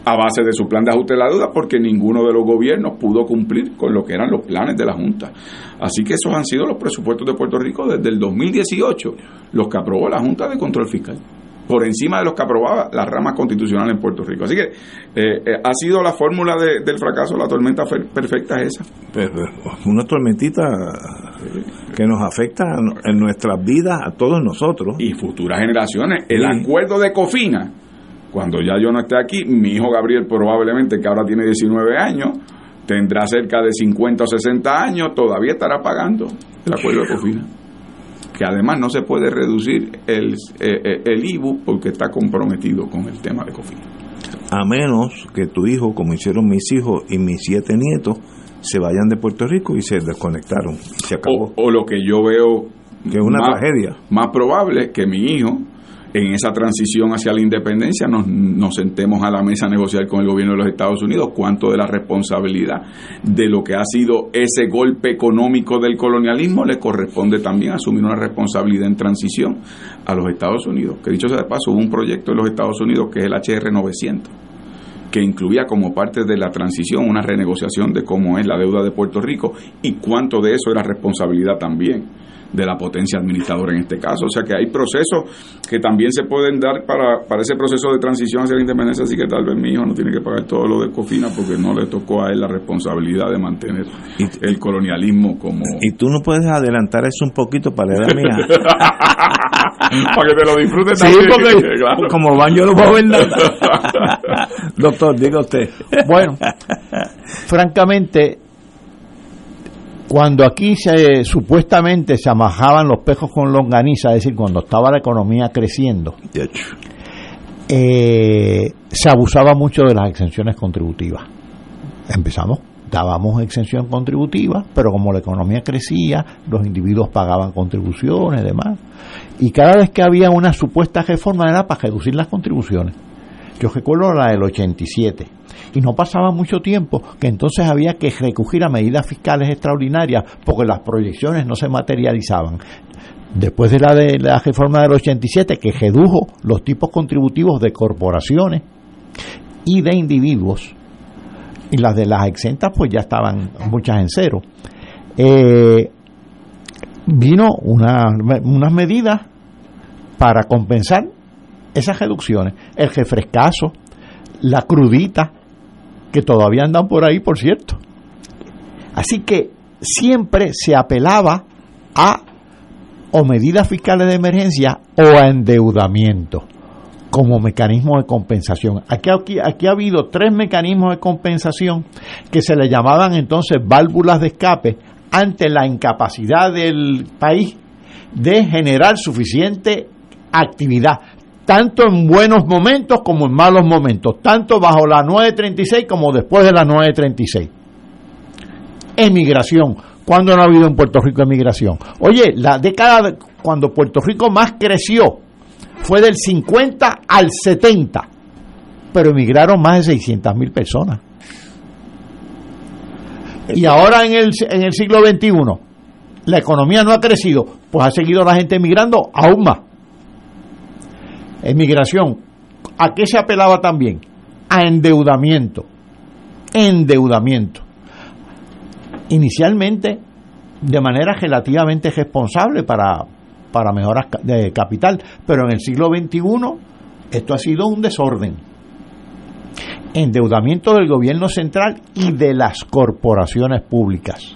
a base de su plan de ajuste de la deuda porque ninguno de los gobiernos pudo cumplir con lo que eran los planes de la Junta. Así que esos han sido los presupuestos de Puerto Rico desde el 2018, los que aprobó la Junta de Control Fiscal por encima de los que aprobaba la rama constitucional en Puerto Rico. Así que eh, eh, ha sido la fórmula del fracaso, la tormenta perfecta es esa. una tormentita que nos afecta en nuestras vidas a todos nosotros. Y futuras generaciones. El acuerdo de Cofina, cuando ya yo no esté aquí, mi hijo Gabriel probablemente, que ahora tiene 19 años, tendrá cerca de 50 o 60 años, todavía estará pagando el acuerdo de Cofina que además no se puede reducir el, eh, eh, el IBU porque está comprometido con el tema de COFIN. A menos que tu hijo, como hicieron mis hijos y mis siete nietos, se vayan de Puerto Rico y se desconectaron. se acabó. O, lo que yo veo que es una tragedia. Más probable que mi hijo en esa transición hacia la independencia nos, nos, sentemos a la mesa a negociar con el gobierno de los Estados Unidos cuánto de la responsabilidad de lo que ha sido ese golpe económico del colonialismo le corresponde también asumir una responsabilidad en transición a los Estados Unidos. Que dicho sea de paso, hubo un proyecto en los Estados Unidos que es el HR 900 que incluía como parte de la transición una renegociación de cómo es la deuda de Puerto Rico y cuánto de eso era responsabilidad también de la potencia administradora en este caso. O sea que hay procesos que también se pueden dar para, para ese proceso de transición hacia la independencia, así que tal vez mi hijo no tiene que pagar todo lo de Cofina porque no le tocó a él la responsabilidad de mantener el colonialismo como... Y tú no puedes adelantar eso un poquito para la edad mía. [LAUGHS] para que te lo disfrutes sí, Porque, [LAUGHS] como van yo no puedo ver nada. Doctor, diga usted. Bueno, francamente, cuando aquí se supuestamente se amajaban los pejos con longaniza, es decir, cuando estaba la economía creciendo, eh, se abusaba mucho de las exenciones contributivas. Empezamos, dábamos exención contributiva, pero como la economía crecía, los individuos pagaban contribuciones y demás. Y cada vez que había una supuesta reforma era para reducir las contribuciones. Yo recuerdo la del 87 y no pasaba mucho tiempo que entonces había que recurrir a medidas fiscales extraordinarias porque las proyecciones no se materializaban. Después de la, de la reforma del 87 que redujo los tipos contributivos de corporaciones y de individuos, y las de las exentas pues ya estaban muchas en cero, eh, vino una, unas medidas para compensar esas reducciones. El refrescazo, la crudita, que todavía andan por ahí, por cierto. Así que siempre se apelaba a o medidas fiscales de emergencia o a endeudamiento como mecanismo de compensación. Aquí, aquí, aquí ha habido tres mecanismos de compensación que se le llamaban entonces válvulas de escape ante la incapacidad del país de generar suficiente actividad tanto en buenos momentos como en malos momentos, tanto bajo la 936 como después de la 936. Emigración. ¿Cuándo no ha habido en Puerto Rico emigración? Oye, la década cuando Puerto Rico más creció fue del 50 al 70, pero emigraron más de 600 mil personas. Y ahora en el, en el siglo XXI, la economía no ha crecido, pues ha seguido la gente emigrando aún más emigración, ¿a qué se apelaba también? A endeudamiento. Endeudamiento. Inicialmente, de manera relativamente responsable para, para mejoras de capital, pero en el siglo XXI esto ha sido un desorden. Endeudamiento del gobierno central y de las corporaciones públicas.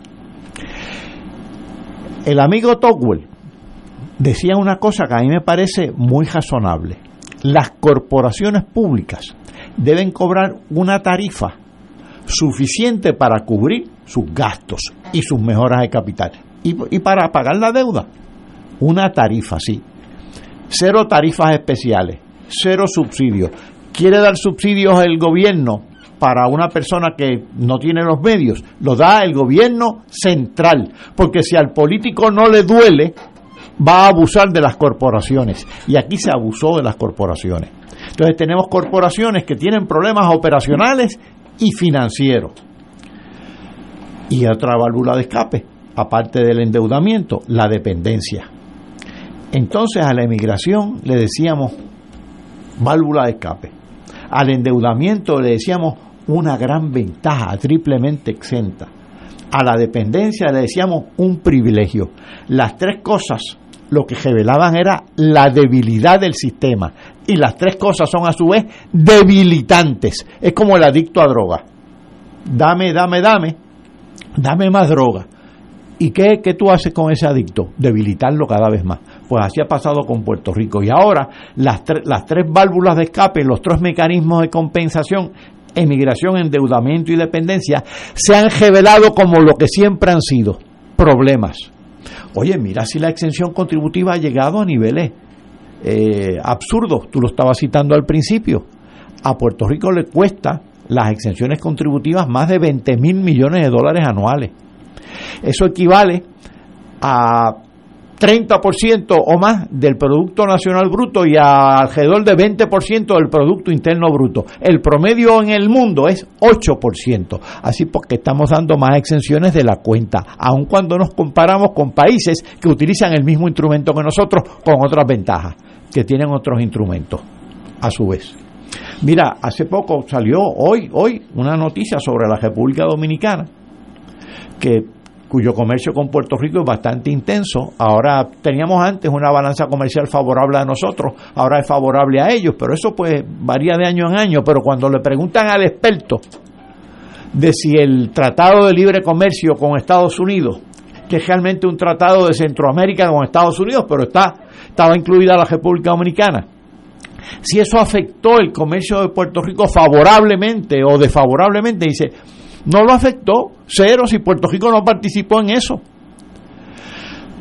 El amigo Tocqueville decía una cosa que a mí me parece muy razonable. Las corporaciones públicas deben cobrar una tarifa suficiente para cubrir sus gastos y sus mejoras de capital. Y, y para pagar la deuda, una tarifa, sí. Cero tarifas especiales, cero subsidios. ¿Quiere dar subsidios el gobierno para una persona que no tiene los medios? Lo da el gobierno central, porque si al político no le duele, va a abusar de las corporaciones. Y aquí se abusó de las corporaciones. Entonces tenemos corporaciones que tienen problemas operacionales y financieros. Y otra válvula de escape, aparte del endeudamiento, la dependencia. Entonces a la emigración le decíamos válvula de escape. Al endeudamiento le decíamos una gran ventaja, triplemente exenta. A la dependencia le decíamos un privilegio. Las tres cosas lo que revelaban era la debilidad del sistema. Y las tres cosas son a su vez debilitantes. Es como el adicto a droga. Dame, dame, dame. Dame más droga. ¿Y qué, qué tú haces con ese adicto? Debilitarlo cada vez más. Pues así ha pasado con Puerto Rico. Y ahora las, las tres válvulas de escape, los tres mecanismos de compensación, emigración, endeudamiento y dependencia, se han revelado como lo que siempre han sido, problemas. Oye, mira si la exención contributiva ha llegado a niveles eh, absurdos. Tú lo estabas citando al principio. A Puerto Rico le cuesta las exenciones contributivas más de 20 mil millones de dólares anuales. Eso equivale a 30% o más del Producto Nacional Bruto y alrededor de 20% del Producto Interno Bruto. El promedio en el mundo es 8%. Así porque estamos dando más exenciones de la cuenta, aun cuando nos comparamos con países que utilizan el mismo instrumento que nosotros con otras ventajas, que tienen otros instrumentos a su vez. Mira, hace poco salió hoy, hoy, una noticia sobre la República Dominicana que cuyo comercio con Puerto Rico es bastante intenso. Ahora teníamos antes una balanza comercial favorable a nosotros, ahora es favorable a ellos, pero eso pues varía de año en año. Pero cuando le preguntan al experto de si el Tratado de Libre Comercio con Estados Unidos, que es realmente un tratado de Centroamérica con Estados Unidos, pero está, estaba incluida la República Dominicana, si eso afectó el comercio de Puerto Rico favorablemente o desfavorablemente, dice, no lo afectó, cero, si Puerto Rico no participó en eso.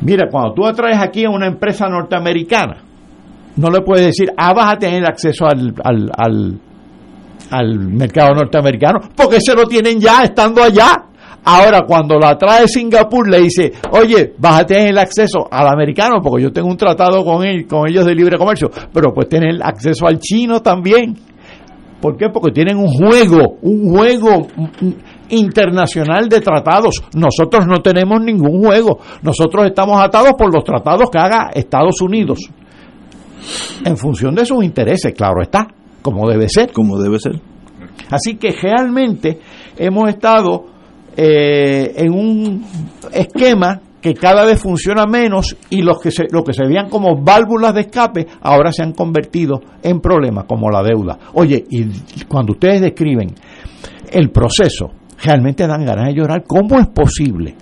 Mira, cuando tú atraes aquí a una empresa norteamericana, no le puedes decir, ah, vas a tener acceso al, al, al, al mercado norteamericano, porque se lo tienen ya estando allá. Ahora, cuando la trae Singapur, le dice, oye, vas a tener el acceso al americano, porque yo tengo un tratado con, él, con ellos de libre comercio, pero pues tener acceso al chino también. ¿Por qué? Porque tienen un juego, un juego internacional de tratados. Nosotros no tenemos ningún juego. Nosotros estamos atados por los tratados que haga Estados Unidos. En función de sus intereses, claro está, como debe ser. Como debe ser. Así que realmente hemos estado eh, en un esquema que cada vez funciona menos y los que se, lo que se veían como válvulas de escape ahora se han convertido en problemas como la deuda. Oye, y cuando ustedes describen el proceso, realmente dan ganas de llorar. ¿Cómo es posible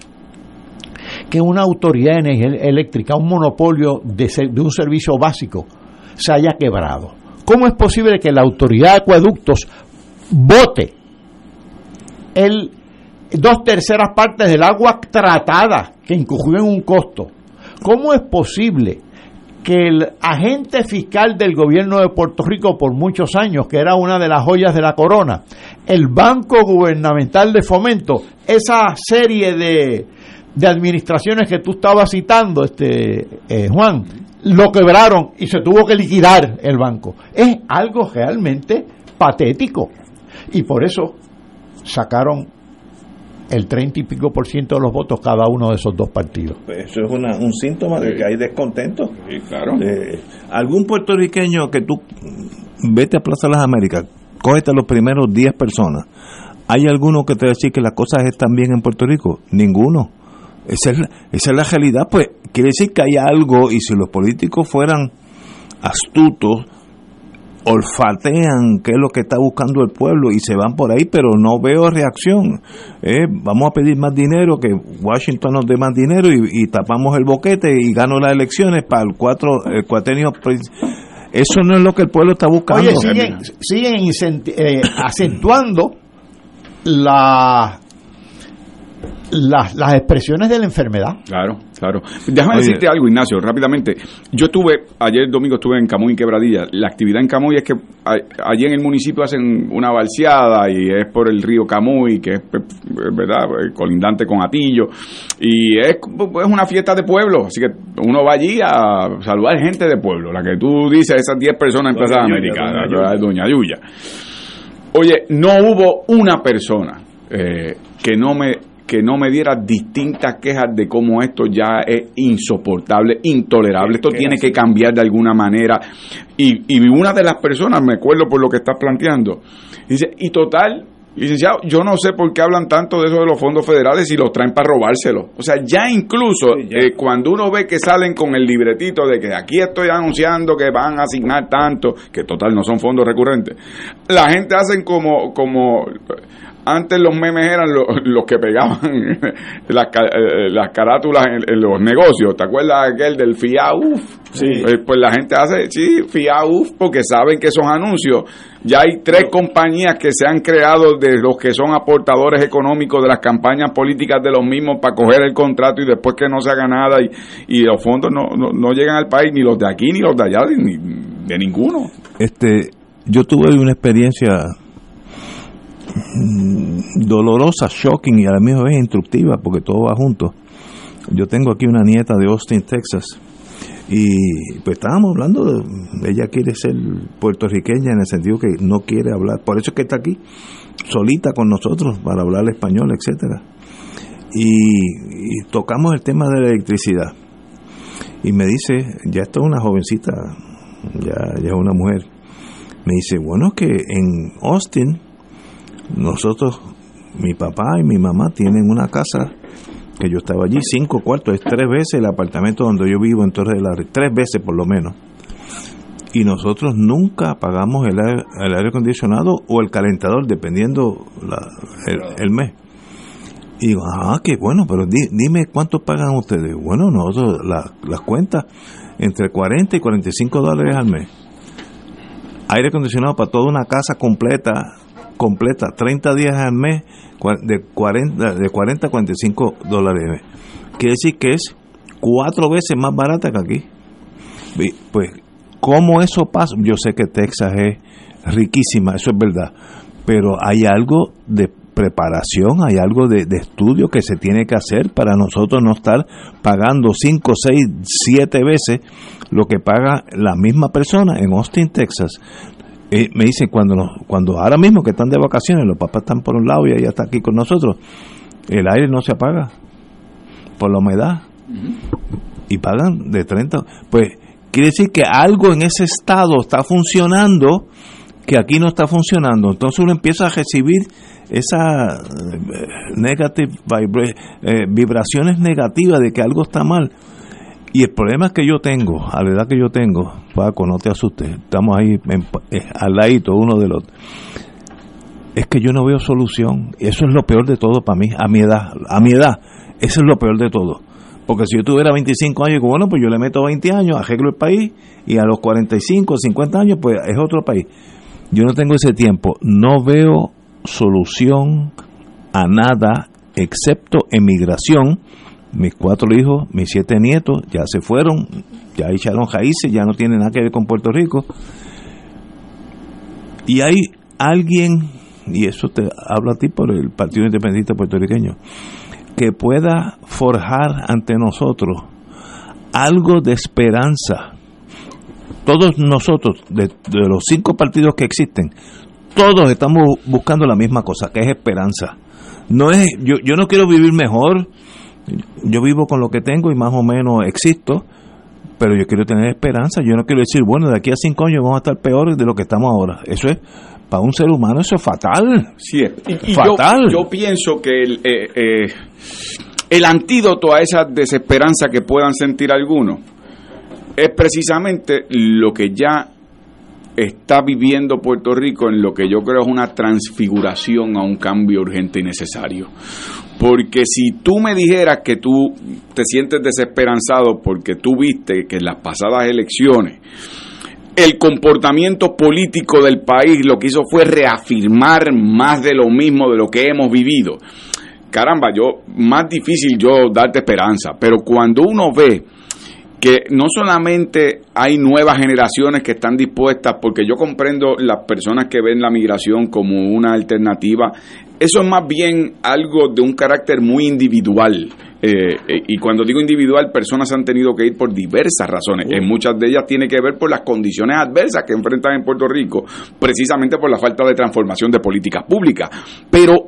que una autoridad energía eléctrica, un monopolio de, de un servicio básico, se haya quebrado? ¿Cómo es posible que la autoridad de acueductos vote el dos terceras partes del agua tratada que incurrió en un costo. ¿Cómo es posible que el agente fiscal del gobierno de Puerto Rico por muchos años, que era una de las joyas de la corona, el Banco Gubernamental de Fomento, esa serie de, de administraciones que tú estabas citando, este eh, Juan, lo quebraron y se tuvo que liquidar el banco. Es algo realmente patético. Y por eso sacaron el 30 y pico por ciento de los votos cada uno de esos dos partidos. Pues eso es un síntoma de que hay descontento. Sí, claro. Eh, algún puertorriqueño que tú vete a Plaza de las Américas, cógete a los primeros 10 personas. ¿Hay alguno que te va a decir que las cosas están bien en Puerto Rico? Ninguno. Esa es, esa es la realidad. Pues quiere decir que hay algo y si los políticos fueran astutos, olfatean qué es lo que está buscando el pueblo y se van por ahí, pero no veo reacción. Eh, vamos a pedir más dinero, que Washington nos dé más dinero y, tapamos el boquete y gano las elecciones para el, cuatro, el. Eso no es lo que el pueblo está buscando. Oye, siguen, siguen eh, acentuando la las, las expresiones de la enfermedad. Claro, claro. Déjame decirte algo, Ignacio, rápidamente. Yo estuve, ayer domingo estuve en Camuy, Quebradilla. La actividad en Camuy es que allí en el municipio hacen una balseada y es por el río Camuy, que es, ¿verdad?, colindante con Atillo. Y es, es una fiesta de pueblo, así que uno va allí a saludar gente de pueblo. La que tú dices, esas 10 personas en Plaza América, Doña, Doña Yuya. Oye, no hubo una persona eh, que no me que no me diera distintas quejas de cómo esto ya es insoportable, intolerable, esto tiene que cambiar de alguna manera. Y, y una de las personas, me acuerdo por lo que estás planteando, dice, y total, licenciado, yo no sé por qué hablan tanto de eso de los fondos federales y los traen para robárselos. O sea, ya incluso eh, cuando uno ve que salen con el libretito de que aquí estoy anunciando que van a asignar tanto, que total no son fondos recurrentes, la gente hacen como, como antes los memes eran [LAUGHS] los, que pegaban [LAUGHS] las, eh, las carátulas en, los negocios. ¿Te acuerdas aquel del FIAUF? Sí. Eh, pues la gente hace, sí, FIAUF, porque saben que esos anuncios. Ya hay tres compañías que se han creado de los que son aportadores económicos de las campañas políticas de los mismos para coger el contrato y después que no se haga nada y, y los fondos no, no, llegan al país, ni los de aquí ni los de allá, ni de ninguno. Este, yo tuve una experiencia dolorosa, shocking y a la misma vez instructiva, porque todo va junto. Yo tengo aquí una nieta de Austin, Texas, y pues estábamos hablando de, ella quiere ser puertorriqueña en el sentido que no quiere hablar, por eso es que está aquí, solita con nosotros para hablar español, etcétera. Y, tocamos el tema de la electricidad. Y me dice, ya está una jovencita, ya es una mujer, me dice, bueno, que en Austin nosotros, mi papá y mi mamá tienen una casa que yo estaba allí, cinco cuartos, es tres veces el apartamento donde yo vivo en Torre de la tres veces por lo menos. Y nosotros nunca pagamos el aire, acondicionado o el calentador, dependiendo el, mes. Y digo, ah, qué bueno, pero dime cuánto pagan ustedes. Bueno, nosotros las cuentas entre 40 y 45 dólares al mes. Aire acondicionado para toda una casa completa, completa, 30 días al mes, de 40, de 40 a 45 dólares Quiere decir que es cuatro veces más barata que aquí. Pues, ¿cómo eso pasa? Yo sé que Texas es riquísima, eso es verdad, pero hay algo de preparación, hay algo de, estudio que se tiene que hacer para nosotros no estar pagando 5, 6, 7 veces lo que paga la misma persona en Austin, Texas me dicen cuando cuando ahora mismo que están de vacaciones, los papás están por un lado y ella está aquí con nosotros, el aire no se apaga por la humedad y pagan de 30, pues quiere decir que algo en ese estado está funcionando que aquí no está funcionando. Entonces uno empieza a recibir esas eh, negative eh, vibraciones negativas de que algo está mal. Y el problema que yo tengo, a la edad que yo tengo, Paco, no te asustes, estamos ahí eh, al ladito uno del otro. Es que yo no veo solución. Eso es lo peor de todo para mí, a mi edad. A mi edad, eso es lo peor de todo. Porque si yo tuviera 25 años, bueno, pues yo le meto 20 años, arreglo el país, y a los 45, 50 años, pues es otro país. Yo no tengo ese tiempo. No veo solución a nada excepto emigración mis cuatro hijos, mis siete nietos ya se fueron, ya echaron raíces, ya no tienen nada que ver con Puerto Rico. Y hay alguien, y eso te habla a ti por el Partido Independiente Puertorriqueño, que pueda forjar ante nosotros algo de esperanza. Todos nosotros, de, los cinco partidos que existen, todos estamos buscando la misma cosa, que es esperanza. No es, yo, yo no quiero vivir mejor, yo vivo con lo que tengo y más o menos existo, pero yo quiero tener esperanza. Yo no quiero decir, bueno, de aquí a cinco años vamos a estar peores de lo que estamos ahora. Eso es, para un ser humano, eso es fatal. Sí, fatal. Yo, pienso que el, eh, eh, el antídoto a esa desesperanza que puedan sentir algunos es precisamente lo que ya está viviendo Puerto Rico en lo que yo creo es una transfiguración a un cambio urgente y necesario. Porque si tú me dijeras que tú te sientes desesperanzado porque tú viste que en las pasadas elecciones el comportamiento político del país lo que hizo fue reafirmar más de lo mismo de lo que hemos vivido. caramba, yo, más difícil yo darte esperanza, pero cuando uno ve que no solamente hay nuevas generaciones que están dispuestas, porque yo comprendo las personas que ven la migración como una alternativa, eso es más bien algo de un carácter muy individual. Eh, eh, y cuando digo individual, personas han tenido que ir por diversas razones. En muchas de ellas tiene que ver por las condiciones adversas que enfrentan en Puerto Rico, precisamente por la falta de transformación de políticas públicas. Pero,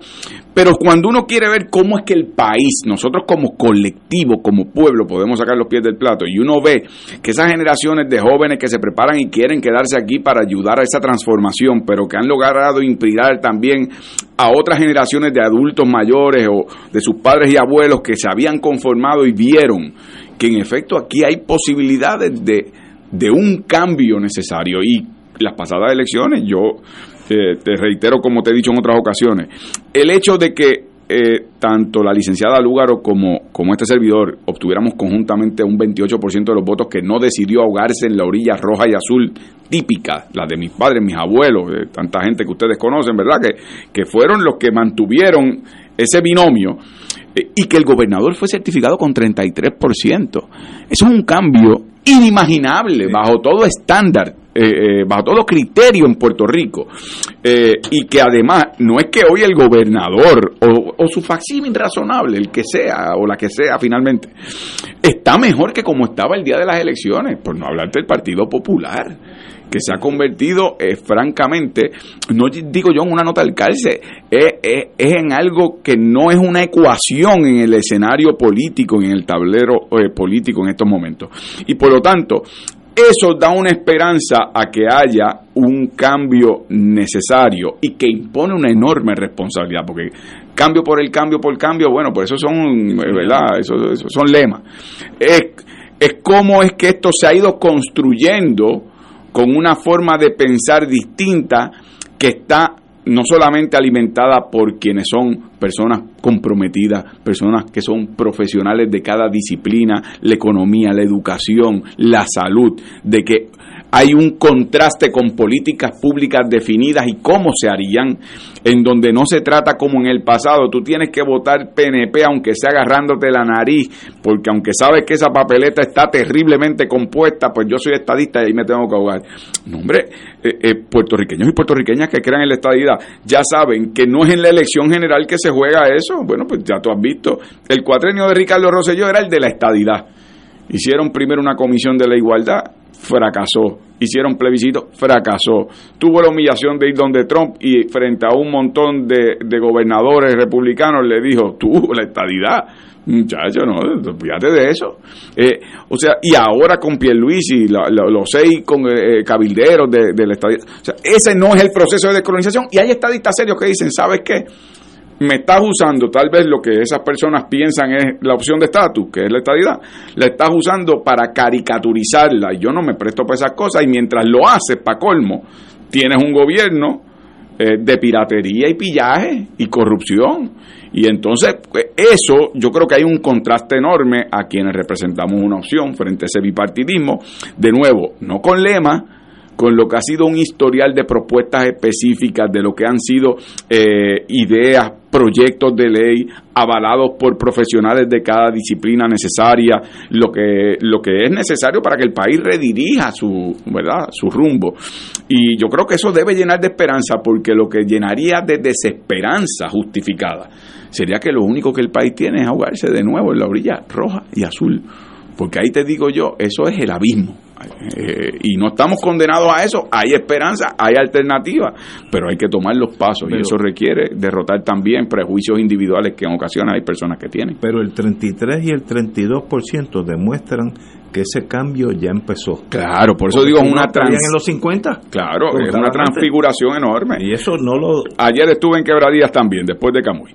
pero cuando uno quiere ver cómo es que el país, nosotros como colectivo, como pueblo, podemos sacar los pies del plato, y uno ve que esas generaciones de jóvenes que se preparan y quieren quedarse aquí para ayudar a esa transformación, pero que han logrado inspirar también a otras generaciones de adultos mayores o de sus padres y abuelos que se habían conformado y vieron que en efecto aquí hay posibilidades de, de un cambio necesario. Y las pasadas elecciones, yo eh, te reitero como te he dicho en otras ocasiones, el hecho de que eh, tanto la licenciada Lúgaro como, como este servidor obtuviéramos conjuntamente un 28% de los votos que no decidió ahogarse en la orilla roja y azul típica, la de mis padres, mis abuelos, de tanta gente que ustedes conocen, ¿verdad? Que, que fueron los que mantuvieron ese binomio eh, y que el gobernador fue certificado con 33%. Eso es un cambio inimaginable bajo todo estándar eh, eh, bajo todo criterio en Puerto Rico. Eh, y que además no es que hoy el gobernador o, su facsímil razonable, el que sea o la que sea finalmente, está mejor que como estaba el día de las elecciones, por no hablar del Partido Popular que se ha convertido, francamente, no digo yo en una nota del cárcel, es, en algo que no es una ecuación en el escenario político, en el tablero político en estos momentos. Y por lo tanto, eso da una esperanza a que haya un cambio necesario y que impone una enorme responsabilidad, porque cambio por el cambio por cambio, bueno, pues eso son, ¿verdad? Eso, son lemas. Es, es cómo es que esto se ha ido construyendo con una forma de pensar distinta que está no solamente alimentada por quienes son personas comprometidas, personas que son profesionales de cada disciplina, la economía, la educación, la salud, de que hay un contraste con políticas públicas definidas y cómo se harían, en donde no se trata como en el pasado, tú tienes que votar PNP aunque sea agarrándote la nariz, porque aunque sabes que esa papeleta está terriblemente compuesta, pues yo soy estadista y ahí me tengo que ahogar. No, hombre, eh, eh, puertorriqueños y puertorriqueñas que crean en la estadidad ya saben que no es en la elección general que se juega eso. Bueno, pues ya tú has visto, el cuatrenio de Ricardo Rosselló era el de la estadidad. Hicieron primero una comisión de la igualdad, fracasó. Hicieron plebiscito, fracasó. Tuvo la humillación de ir donde Trump y frente a un montón de, gobernadores republicanos le dijo, tú, la estadidad, muchacho, no, fíjate de eso. Eh, o sea, y ahora con Pierluisi, los seis con, eh, cabilderos de, de, la estadidad. O sea, ese no es el proceso de descolonización. Y hay estadistas serios que dicen, ¿sabes qué? Me estás usando tal vez lo que esas personas piensan es la opción de estatus, que es la estadidad, la estás usando para caricaturizarla. Y yo no me presto para esas cosas y mientras lo haces, para colmo, tienes un gobierno eh, de piratería y pillaje y corrupción. Y entonces, pues, eso yo creo que hay un contraste enorme a quienes representamos una opción frente a ese bipartidismo. De nuevo, no con lema, con lo que ha sido un historial de propuestas específicas, de lo que han sido eh, ideas, proyectos de ley avalados por profesionales de cada disciplina necesaria, lo que, lo que es necesario para que el país redirija su, ¿verdad? su rumbo. Y yo creo que eso debe llenar de esperanza, porque lo que llenaría de desesperanza justificada sería que lo único que el país tiene es ahogarse de nuevo en la orilla roja y azul. Porque ahí te digo yo, eso es el abismo eh, y no estamos condenados a eso, hay esperanza, hay alternativa, pero hay que tomar los pasos y eso requiere derrotar también prejuicios individuales que en ocasiones hay personas que tienen. Pero el 33 y el 32% demuestran que ese cambio ya empezó. Claro, por eso digo es una trans... en los 50. Claro, es una transfiguración enorme. Y eso no lo Ayer estuve en Quebradías también después de Camuy.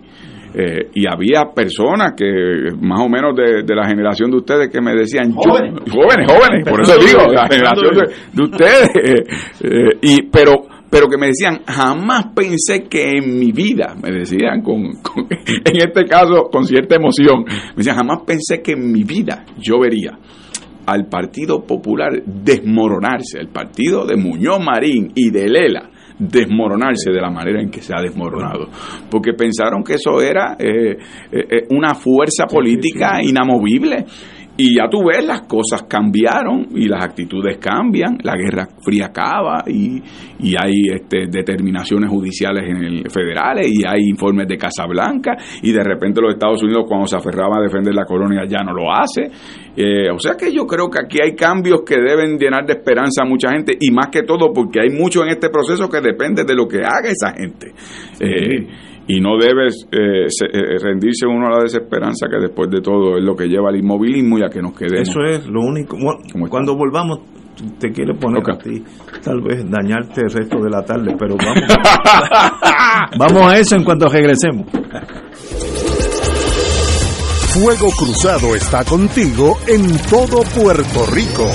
Eh, y había personas que más o menos de, la generación de ustedes que me decían jóvenes. Jóvenes, jóvenes por eso digo la generación de, ustedes. [LAUGHS] Eh, y pero pero que me decían jamás pensé que en mi vida me decían con, [LAUGHS] en este caso con cierta emoción me decían jamás pensé que en mi vida yo vería al Partido Popular desmoronarse el partido de Muñoz Marín y de Lela desmoronarse de la manera en que se ha desmoronado. Porque pensaron que eso era eh, eh, una fuerza política inamovible y ya tú ves, las cosas cambiaron y las actitudes cambian, la guerra fría acaba y, y hay este, determinaciones judiciales en el, federales y hay informes de Casablanca y de repente los Estados Unidos cuando se aferraba a defender la colonia ya no lo hace. Eh, o sea que yo creo que aquí hay cambios que deben llenar de esperanza a mucha gente y más que todo porque hay mucho en este proceso que depende de lo que haga esa gente. Eh, y no debe eh, eh, rendirse uno a la desesperanza que después de todo es lo que lleva al inmovilismo y a que nos quedemos. Eso es lo único. cuando volvamos, te quiere poner a ti, tal vez dañarte el resto de la tarde, pero vamos, [LAUGHS] vamos a eso en cuanto regresemos. Fuego Cruzado está contigo en todo Puerto Rico.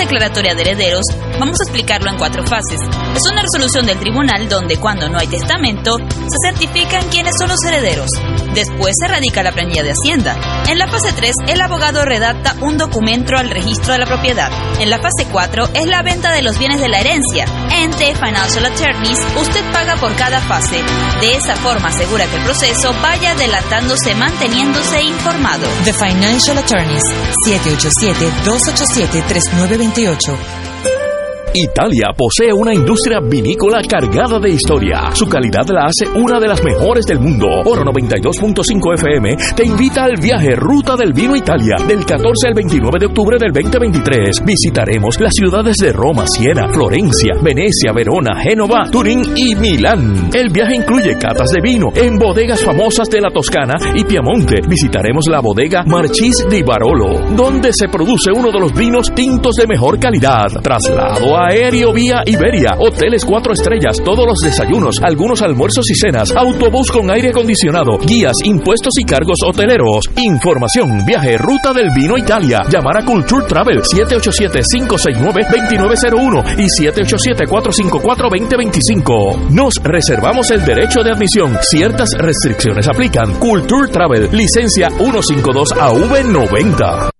¿Qué es una declaratoria de herederos? Vamos a explicarlo en cuatro fases. Es una resolución del tribunal donde cuando no hay testamento, se certifican quiénes son los herederos. Después se radica la planilla de Hacienda. En la fase 3, el abogado redacta un documento al registro de la propiedad. En la fase 4 es la venta de los bienes de la herencia. En The Financial Attorneys, usted paga por cada fase. De esa forma asegura que el proceso vaya adelantándose manteniéndose informado. The Financial Attorneys, 787-287-3928. Italia posee una industria vinícola cargada de historia. Su calidad la hace una de las mejores del mundo. Oro 92.5 FM te invita al viaje Ruta del Vino Italia del 14 al 29 de octubre del 2023. Visitaremos las ciudades de Roma, Siena, Florencia, Venecia, Verona, Génova, Turín y Milán. El viaje incluye catas de vino en bodegas famosas de la Toscana y Piamonte. Visitaremos la bodega Marchis di Barolo, donde se produce uno de los vinos tintos de mejor calidad. Traslado a aéreo vía Iberia, hoteles cuatro estrellas, todos los desayunos, algunos almuerzos y cenas, autobús con aire acondicionado, guías, impuestos y cargos hoteleros. Información, viaje, ruta del vino Italia. Llamar a Culture Travel 787-569-2901 y 787-454-2025. Nos reservamos el derecho de admisión. Ciertas restricciones aplican. Culture Travel, licencia 152AV90.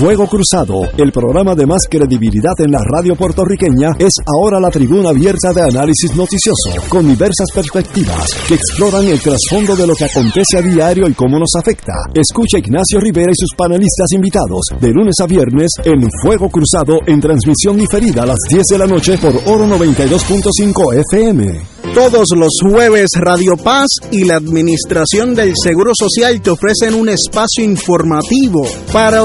Fuego Cruzado, el programa de más credibilidad en la radio puertorriqueña, es ahora la tribuna abierta de análisis noticioso, con diversas perspectivas que exploran el trasfondo de lo que acontece a diario y cómo nos afecta. Escucha Ignacio Rivera y sus panelistas invitados de lunes a viernes en Fuego Cruzado en transmisión diferida a las 10 de la noche por Oro 92.5 FM. Todos los jueves Radio Paz y la Administración del Seguro Social te ofrecen un espacio informativo para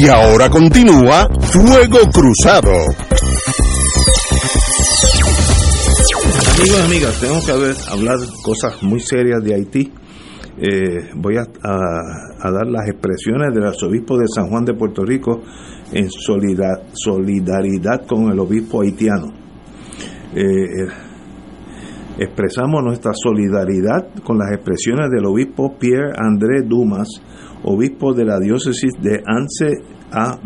Y ahora continúa Fuego Cruzado. Amigos, amigas, tengo que hablar cosas muy serias de Haití. Eh, voy a, dar las expresiones del arzobispo de San Juan de Puerto Rico, en solidaridad con el obispo haitiano. Eh, eh, expresamos nuestra solidaridad con las expresiones del obispo Pierre André Dumas, obispo de la diócesis de Anse a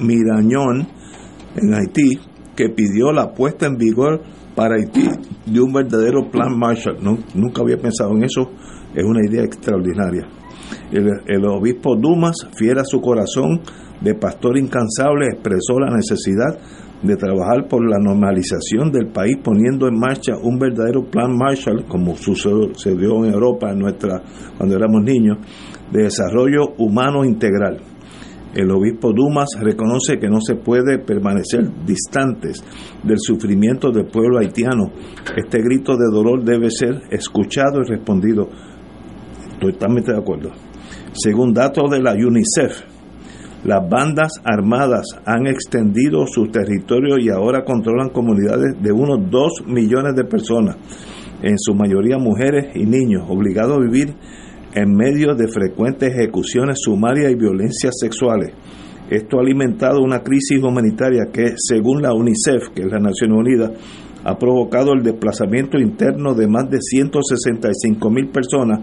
Mirañón en Haití, que pidió la puesta en vigor para Haití de un verdadero plan Marshall. nunca había pensado en eso, es una idea extraordinaria. El, el obispo Dumas, fiera su corazón, de pastor incansable expresó la necesidad de trabajar por la normalización del país poniendo en marcha un verdadero plan Marshall, como sucedió en Europa nuestra, cuando éramos niños, de desarrollo humano integral. El obispo Dumas reconoce que no se puede permanecer distantes del sufrimiento del pueblo haitiano. Este grito de dolor debe ser escuchado y respondido. Totalmente de acuerdo. Según datos de la UNICEF, las bandas armadas han extendido su territorio y ahora controlan comunidades de unos 2 millones de personas, en su mayoría mujeres y niños, obligados a vivir en medio de frecuentes ejecuciones sumarias y violencias sexuales. Esto ha alimentado una crisis humanitaria que, según la UNICEF, que es la Naciones Unidas, ha provocado el desplazamiento interno de más de 165 mil personas,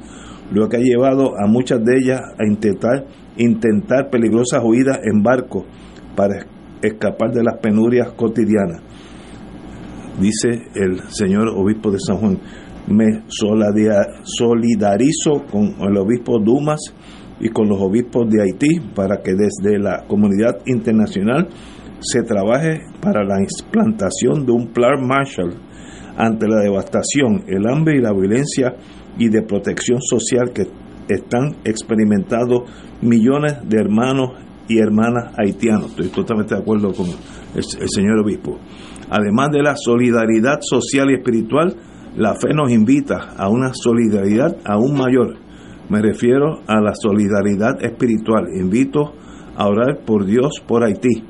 lo que ha llevado a muchas de ellas a intentar intentar peligrosas huidas en barco para escapar de las penurias cotidianas. Dice el señor obispo de San Juan, me solidarizo con el obispo Dumas y con los obispos de Haití para que desde la comunidad internacional se trabaje para la implantación de un plan Marshall ante la devastación, el hambre y la violencia y de protección social que están experimentando millones de hermanos y hermanas haitianos. Estoy totalmente de acuerdo con el, señor obispo. Además de la solidaridad social y espiritual, la fe nos invita a una solidaridad aún mayor. Me refiero a la solidaridad espiritual. Invito a orar por Dios por Haití.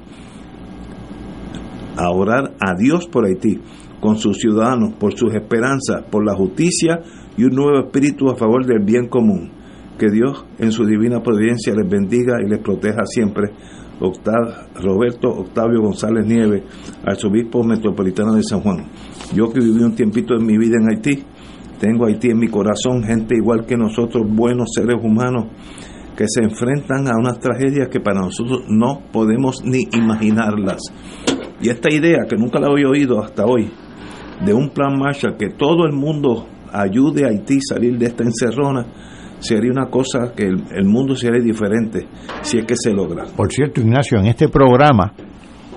A orar a Dios por Haití, con sus ciudadanos, por sus esperanzas, por la justicia y un nuevo espíritu a favor del bien común. Que Dios en su divina providencia les bendiga y les proteja siempre. Roberto Octavio González Nieves, arzobispo metropolitano de San Juan. Yo que viví un tiempito en mi vida en Haití, tengo Haití en mi corazón, gente igual que nosotros, buenos seres humanos, que se enfrentan a unas tragedias que para nosotros no podemos ni imaginarlas. Y esta idea, que nunca la había oído hasta hoy, de un plan Marshall, que todo el mundo ayude a Haití a salir de esta encerrona, sería una cosa que el, mundo sería diferente si es que se logra. Por cierto, Ignacio, en este programa,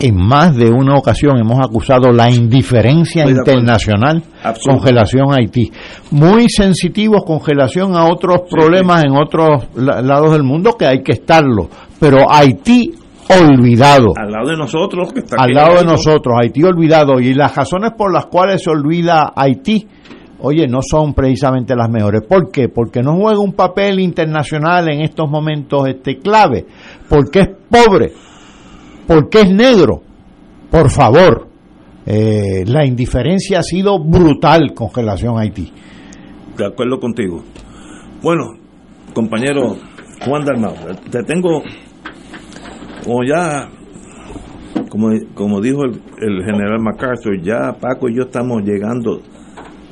en más de una ocasión hemos acusado la indiferencia internacional con relación a Haití. Muy sensitivos con relación a otros problemas en otros lados del mundo que hay que estarlo. Pero Haití olvidado. Al lado de nosotros. Que está Al lado de nosotros, Haití olvidado. Y las razones por las cuales se olvida Haití oye, no son precisamente las mejores. ¿Por qué? Porque no juega un papel internacional en estos momentos este clave, porque es pobre, porque es negro. Por favor, eh, la indiferencia ha sido brutal con relación a Haití. De acuerdo contigo. Bueno, compañero Juan Dalmau, te tengo, como ya, como, como dijo el, el general MacArthur, ya Paco y yo estamos llegando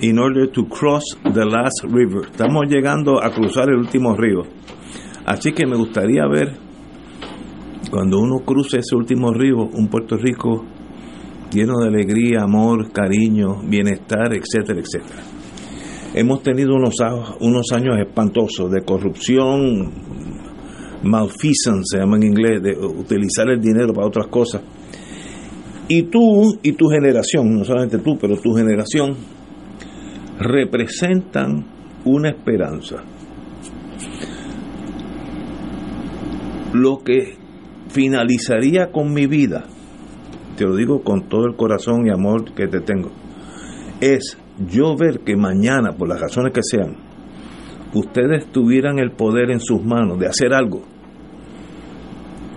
in order to cross the last river. Estamos llegando a cruzar el último río. Así que me gustaría ver cuando uno cruce ese último río, un Puerto Rico lleno de alegría, amor, cariño, bienestar, etcétera, etcétera. Hemos tenido unos, unos años espantosos de corrupción, malfeasance, se llama en inglés, de utilizar el dinero para otras cosas. Y tú y tu generación, no solamente tú, pero tu generación, representan una esperanza. Lo que finalizaría con mi vida, te lo digo con todo el corazón y amor que te tengo, es yo ver que mañana, por las razones que sean, ustedes tuvieran el poder en sus manos de hacer algo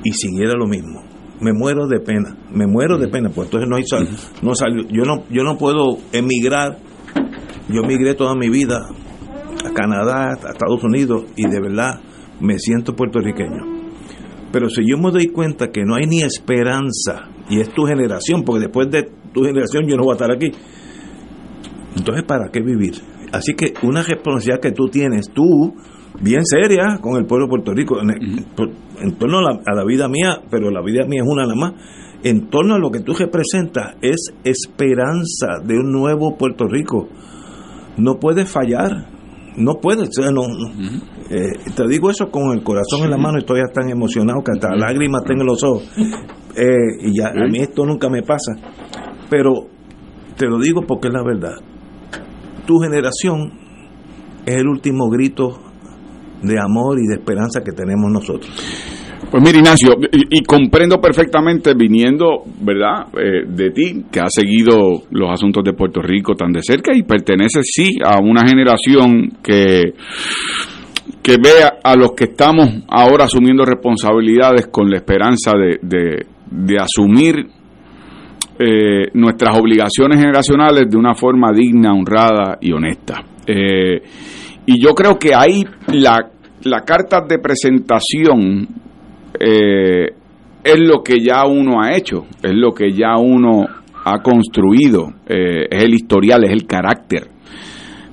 y siguiera lo mismo. Me muero de pena, me muero de pena, pues entonces no hay no salió, yo no yo no puedo emigrar yo migré toda mi vida a Canadá, a Estados Unidos y de verdad me siento puertorriqueño. Pero si yo me doy cuenta que no hay ni esperanza, y es tu generación, porque después de tu generación yo no voy a estar aquí, entonces ¿para qué vivir? Así que una responsabilidad que tú tienes, tú, bien seria con el pueblo de Puerto Rico, en, torno a la, a la, vida mía, pero la vida mía es una nada más, en torno a lo que tú representas es esperanza de un nuevo Puerto Rico no puede fallar, no puede, no, eh, te digo eso con el corazón en la mano, estoy tan emocionado que hasta lágrimas tengo en los ojos. eh, y ya, a mí esto nunca me pasa, pero te lo digo porque es la verdad. Tu generación es el último grito de amor y de esperanza que tenemos nosotros. Pues mira, Ignacio, y, comprendo perfectamente viniendo, ¿verdad?, eh, de ti, que has seguido los asuntos de Puerto Rico tan de cerca y perteneces, sí, a una generación que, que ve a, los que estamos ahora asumiendo responsabilidades con la esperanza de, de, asumir eh, nuestras obligaciones generacionales de una forma digna, honrada y honesta. Eh, y yo creo que ahí la, la carta de presentación eh, es lo que ya uno ha hecho, es lo que ya uno ha construido, eh, es el historial, es el carácter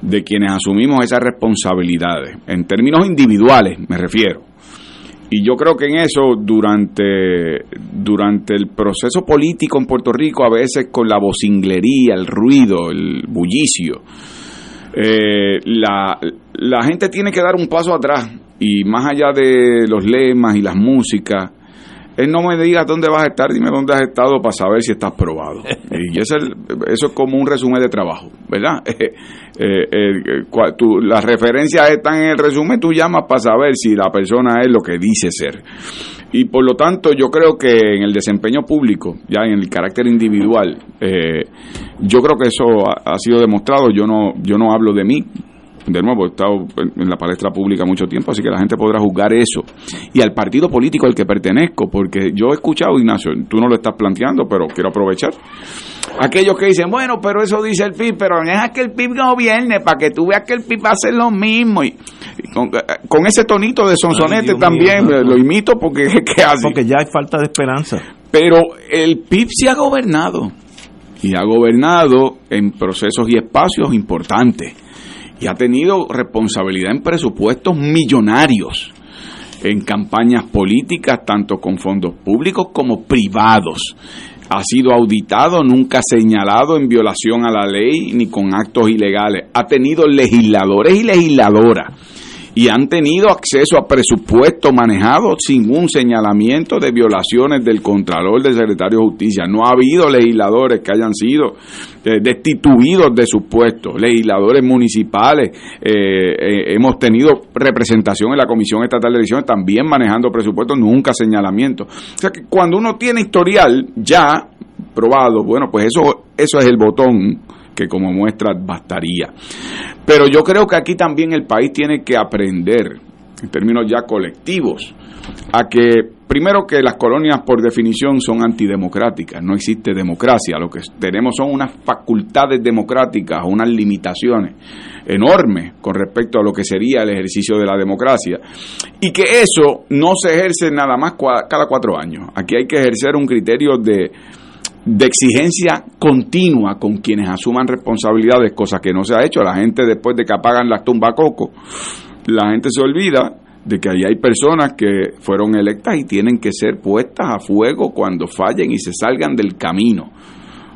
de quienes asumimos esas responsabilidades, en términos individuales me refiero. Y yo creo que en eso, durante, durante el proceso político en Puerto Rico, a veces con la vocinglería, el ruido, el bullicio, eh, la, la gente tiene que dar un paso atrás y más allá de los lemas y las músicas, él no me diga dónde vas a estar, dime dónde has estado para saber si estás probado. [LAUGHS] Y eso es, eso es como un resumen de trabajo, ¿verdad? [LAUGHS] Eh, eh, las referencias están en el resumen, tú llamas para saber si la persona es lo que dice ser. Y por lo tanto, yo creo que en el desempeño público, ya en el carácter individual, eh, yo creo que eso ha, ha, sido demostrado. Yo no, yo no hablo de mí, de nuevo, he estado en la palestra pública mucho tiempo, así que la gente podrá juzgar eso. Y al partido político al que pertenezco, porque yo he escuchado, Ignacio, tú no lo estás planteando, pero quiero aprovechar. Aquellos que dicen, bueno, pero eso dice el PIB, pero deja que el PIB gobierne para que tú veas que el PIB va a hacer lo mismo. Y, con, ese tonito de sonsonete también lo imito porque [LAUGHS] ¿qué hace? Porque ya hay falta de esperanza. Pero el PIB se ha gobernado y ha gobernado en procesos y espacios importantes y ha tenido responsabilidad en presupuestos millonarios en campañas políticas, tanto con fondos públicos como privados. Ha sido auditado, nunca señalado en violación a la ley ni con actos ilegales. Ha tenido legisladores y legisladoras y han tenido acceso a presupuesto manejado sin un señalamiento de violaciones del Contralor del Secretario de Justicia. No ha habido legisladores que hayan sido eh, destituidos de sus puestos, legisladores municipales. Eh, eh, hemos tenido representación en la Comisión Estatal de Elecciones también manejando presupuestos, nunca señalamiento. O sea que cuando uno tiene historial ya probado, bueno, pues eso, eso es el botón que como muestra bastaría. Pero yo creo que aquí también el país tiene que aprender, en términos ya colectivos, a que primero que las colonias por definición son antidemocráticas, no existe democracia, lo que tenemos son unas facultades democráticas, unas limitaciones enormes con respecto a lo que sería el ejercicio de la democracia, y que eso no se ejerce nada más cada cuatro años. Aquí hay que ejercer un criterio de de exigencia continua con quienes asuman responsabilidades, cosa que no se ha hecho. La gente después de que apagan las coco la gente se olvida de que ahí hay personas que fueron electas y tienen que ser puestas a fuego cuando fallen y se salgan del camino.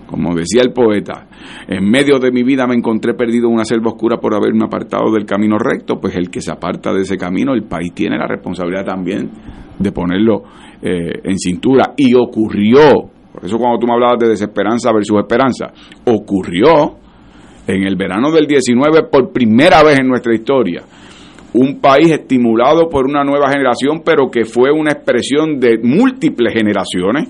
Como decía el poeta, en medio de mi vida me encontré perdido en una selva oscura por haberme apartado del camino recto, pues el que se aparta de ese camino, el país tiene la responsabilidad también de ponerlo eh, en cintura. Y ocurrió por eso cuando tú me hablabas de desesperanza versus esperanza, ocurrió en el verano del 19 por primera vez en nuestra historia. Un país estimulado por una nueva generación, pero que fue una expresión de múltiples generaciones,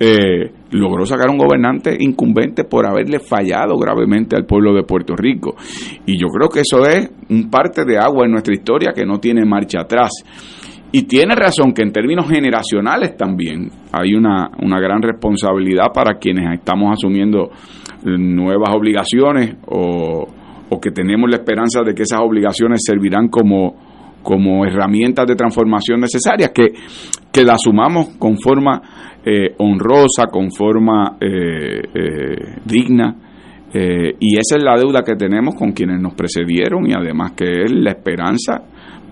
eh, logró sacar un gobernante incumbente por haberle fallado gravemente al pueblo de Puerto Rico. Y yo creo que eso es un parte de agua en nuestra historia que no tiene marcha atrás. Y tiene razón que en términos generacionales también hay una, una gran responsabilidad para quienes estamos asumiendo nuevas obligaciones o, o, que tenemos la esperanza de que esas obligaciones servirán como, como herramientas de transformación necesarias, que, que las asumamos con forma eh, honrosa, con forma eh, eh, digna. y esa es la deuda que tenemos con quienes nos precedieron y además que es la esperanza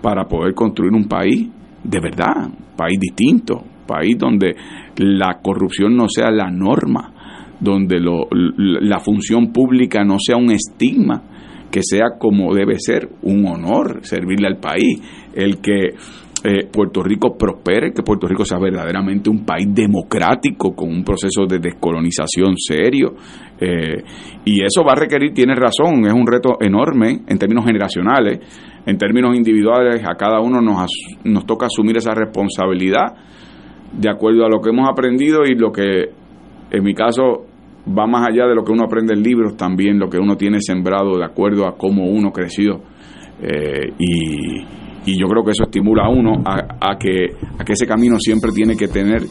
para poder construir un país de verdad, país distinto, país donde la corrupción no sea la norma, donde lo, la función pública no sea un estigma, que sea como debe ser, un honor servirle al país, el que eh, Puerto Rico prospere, que Puerto Rico sea verdaderamente un país democrático con un proceso de descolonización serio. Eh, y eso va a requerir, tiene razón, es un reto enorme en términos generacionales, en términos individuales, a cada uno nos, nos toca asumir esa responsabilidad de acuerdo a lo que hemos aprendido y lo que en mi caso va más allá de lo que uno aprende en libros, también lo que uno tiene sembrado de acuerdo a cómo uno creció. Eh, y, y, yo creo que eso estimula a uno a, que, a que ese camino siempre tiene que tener,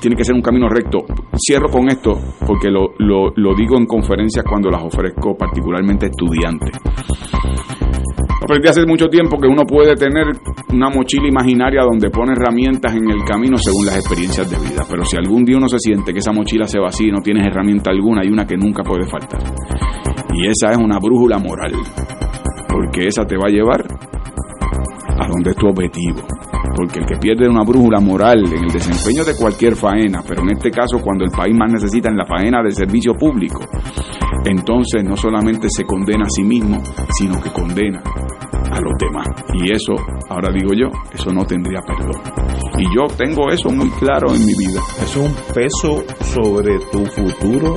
tiene que ser un camino recto. Cierro con esto porque lo, lo, lo digo en conferencias cuando las ofrezco, particularmente estudiantes. Aprendí hace mucho tiempo que uno puede tener una mochila imaginaria donde pone herramientas en el camino según las experiencias de vida. Pero si algún día uno se siente que esa mochila se vacía y no tienes herramienta alguna, hay una que nunca puede faltar. Y esa es una brújula moral. Porque esa te va a llevar a donde es tu objetivo. Porque el que pierde una brújula moral en el desempeño de cualquier faena, pero en este caso cuando el país más necesita en la faena de servicio público, entonces no solamente se condena a sí mismo, sino que condena a los demás. Y eso, ahora digo yo, eso no tendría perdón. Y yo tengo eso muy claro en mi vida. Es un peso sobre tu futuro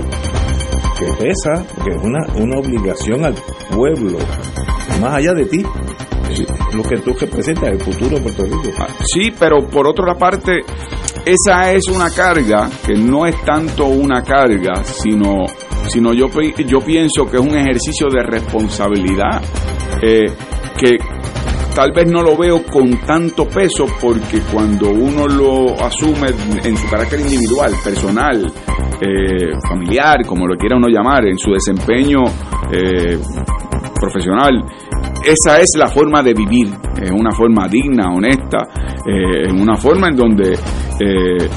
que pesa, que es una, una obligación al pueblo, más allá de ti. Lo que tú representas, el futuro de Puerto Rico. Ah, sí, pero por otra parte, esa es una carga que no es tanto una carga, sino, sino yo, yo pienso que es un ejercicio de responsabilidad eh, que tal vez no lo veo con tanto peso porque cuando uno lo asume en su carácter individual, personal, eh, familiar, como lo quiera uno llamar, en su desempeño eh, profesional, esa es la forma de vivir, es una forma digna, honesta, eh, en una forma en donde eh,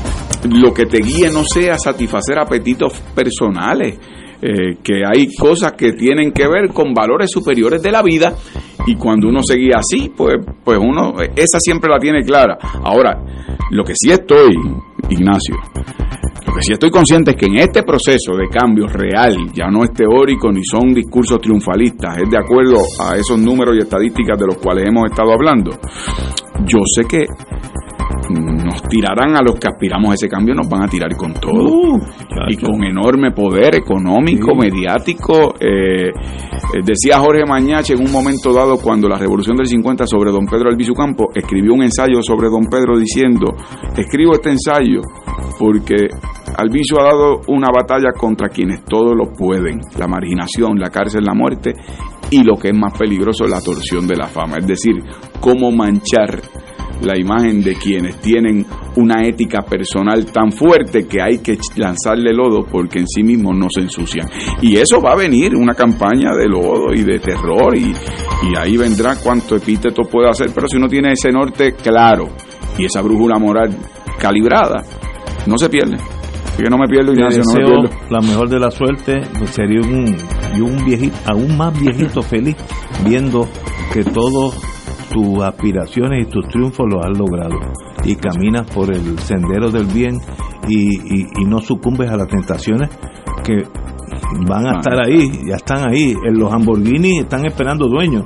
lo que te guíe no sea satisfacer apetitos personales, eh, que hay cosas que tienen que ver con valores superiores de la vida y cuando uno se guía así, pues, pues uno, esa siempre la tiene clara. Ahora, lo que sí estoy, Ignacio, lo que sí estoy consciente que en este proceso de cambio real, ya no es teórico ni son discursos triunfalistas, es de acuerdo a esos números y estadísticas de los cuales hemos estado hablando. Yo sé que nos tirarán a los que aspiramos a ese cambio, nos van a tirar con todo. Uh, y con enorme poder económico, mediático. Eh, eh, decía Jorge Mañache en un momento dado, cuando la revolución del 50 sobre don Pedro Albizu Campo, escribió un ensayo sobre don Pedro diciendo, escribo este ensayo porque Albizu ha dado una batalla contra quienes todos lo pueden, la marginación, la cárcel, la muerte y lo que es más peligroso, la torsión de la fama, es decir, cómo manchar la imagen de quienes tienen una ética personal tan fuerte que hay que lanzarle lodo porque en sí mismos no se ensucian. Y eso va a venir, una campaña de lodo y de terror y, y ahí vendrá cuanto epíteto pueda hacer, pero si uno tiene ese norte claro y esa brújula moral calibrada, no se pierde. Así que no me pierdo, Ignacio, no me pierdo. La mejor de la suerte sería un, y un viejito, aún más viejito feliz, viendo que todo tus aspiraciones y tus triunfos los has logrado y caminas por el sendero del bien y, y, no sucumbes a las tentaciones que van a estar ahí, ya están ahí. En los Lamborghini están esperando dueños.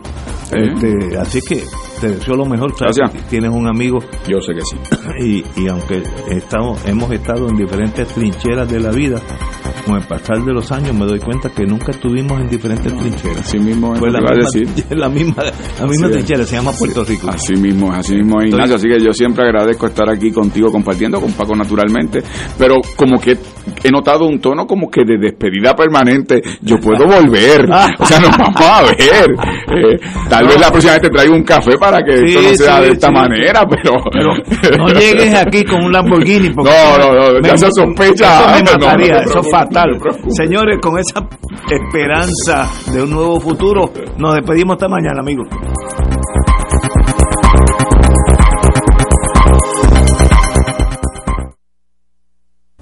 Este, así que te deseo lo mejor. Gracias. Tienes un amigo. Yo sé que sí. [COUGHS] Y, y aunque estamos, hemos estado en diferentes trincheras de la vida, con el pasar de los años me doy cuenta que nunca estuvimos en diferentes trincheras. Así mismo es la, misma, decir. [LAUGHS] la misma, la misma trinchera, se llama Puerto Rico. Así mismo, así mismo, Ignacio. Así que yo siempre agradezco estar aquí contigo compartiendo con Paco naturalmente, pero como que he notado un tono como que de despedida permanente. Yo puedo volver. o sea, nos [LAUGHS] vamos a ver. Eh, tal vez la próxima vez te traigo un café para que esto no sea de esta manera, pero... no [LAUGHS] llegues aquí con un Lamborghini. no, no, no, ya se sospecha. Eso me eso es fatal. Señores, con esa esperanza de un nuevo futuro, nos despedimos esta mañana, amigos.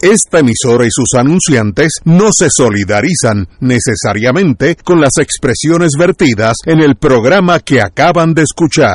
Esta emisora y sus anunciantes no se solidarizan necesariamente con las expresiones vertidas en el programa que acaban de escuchar.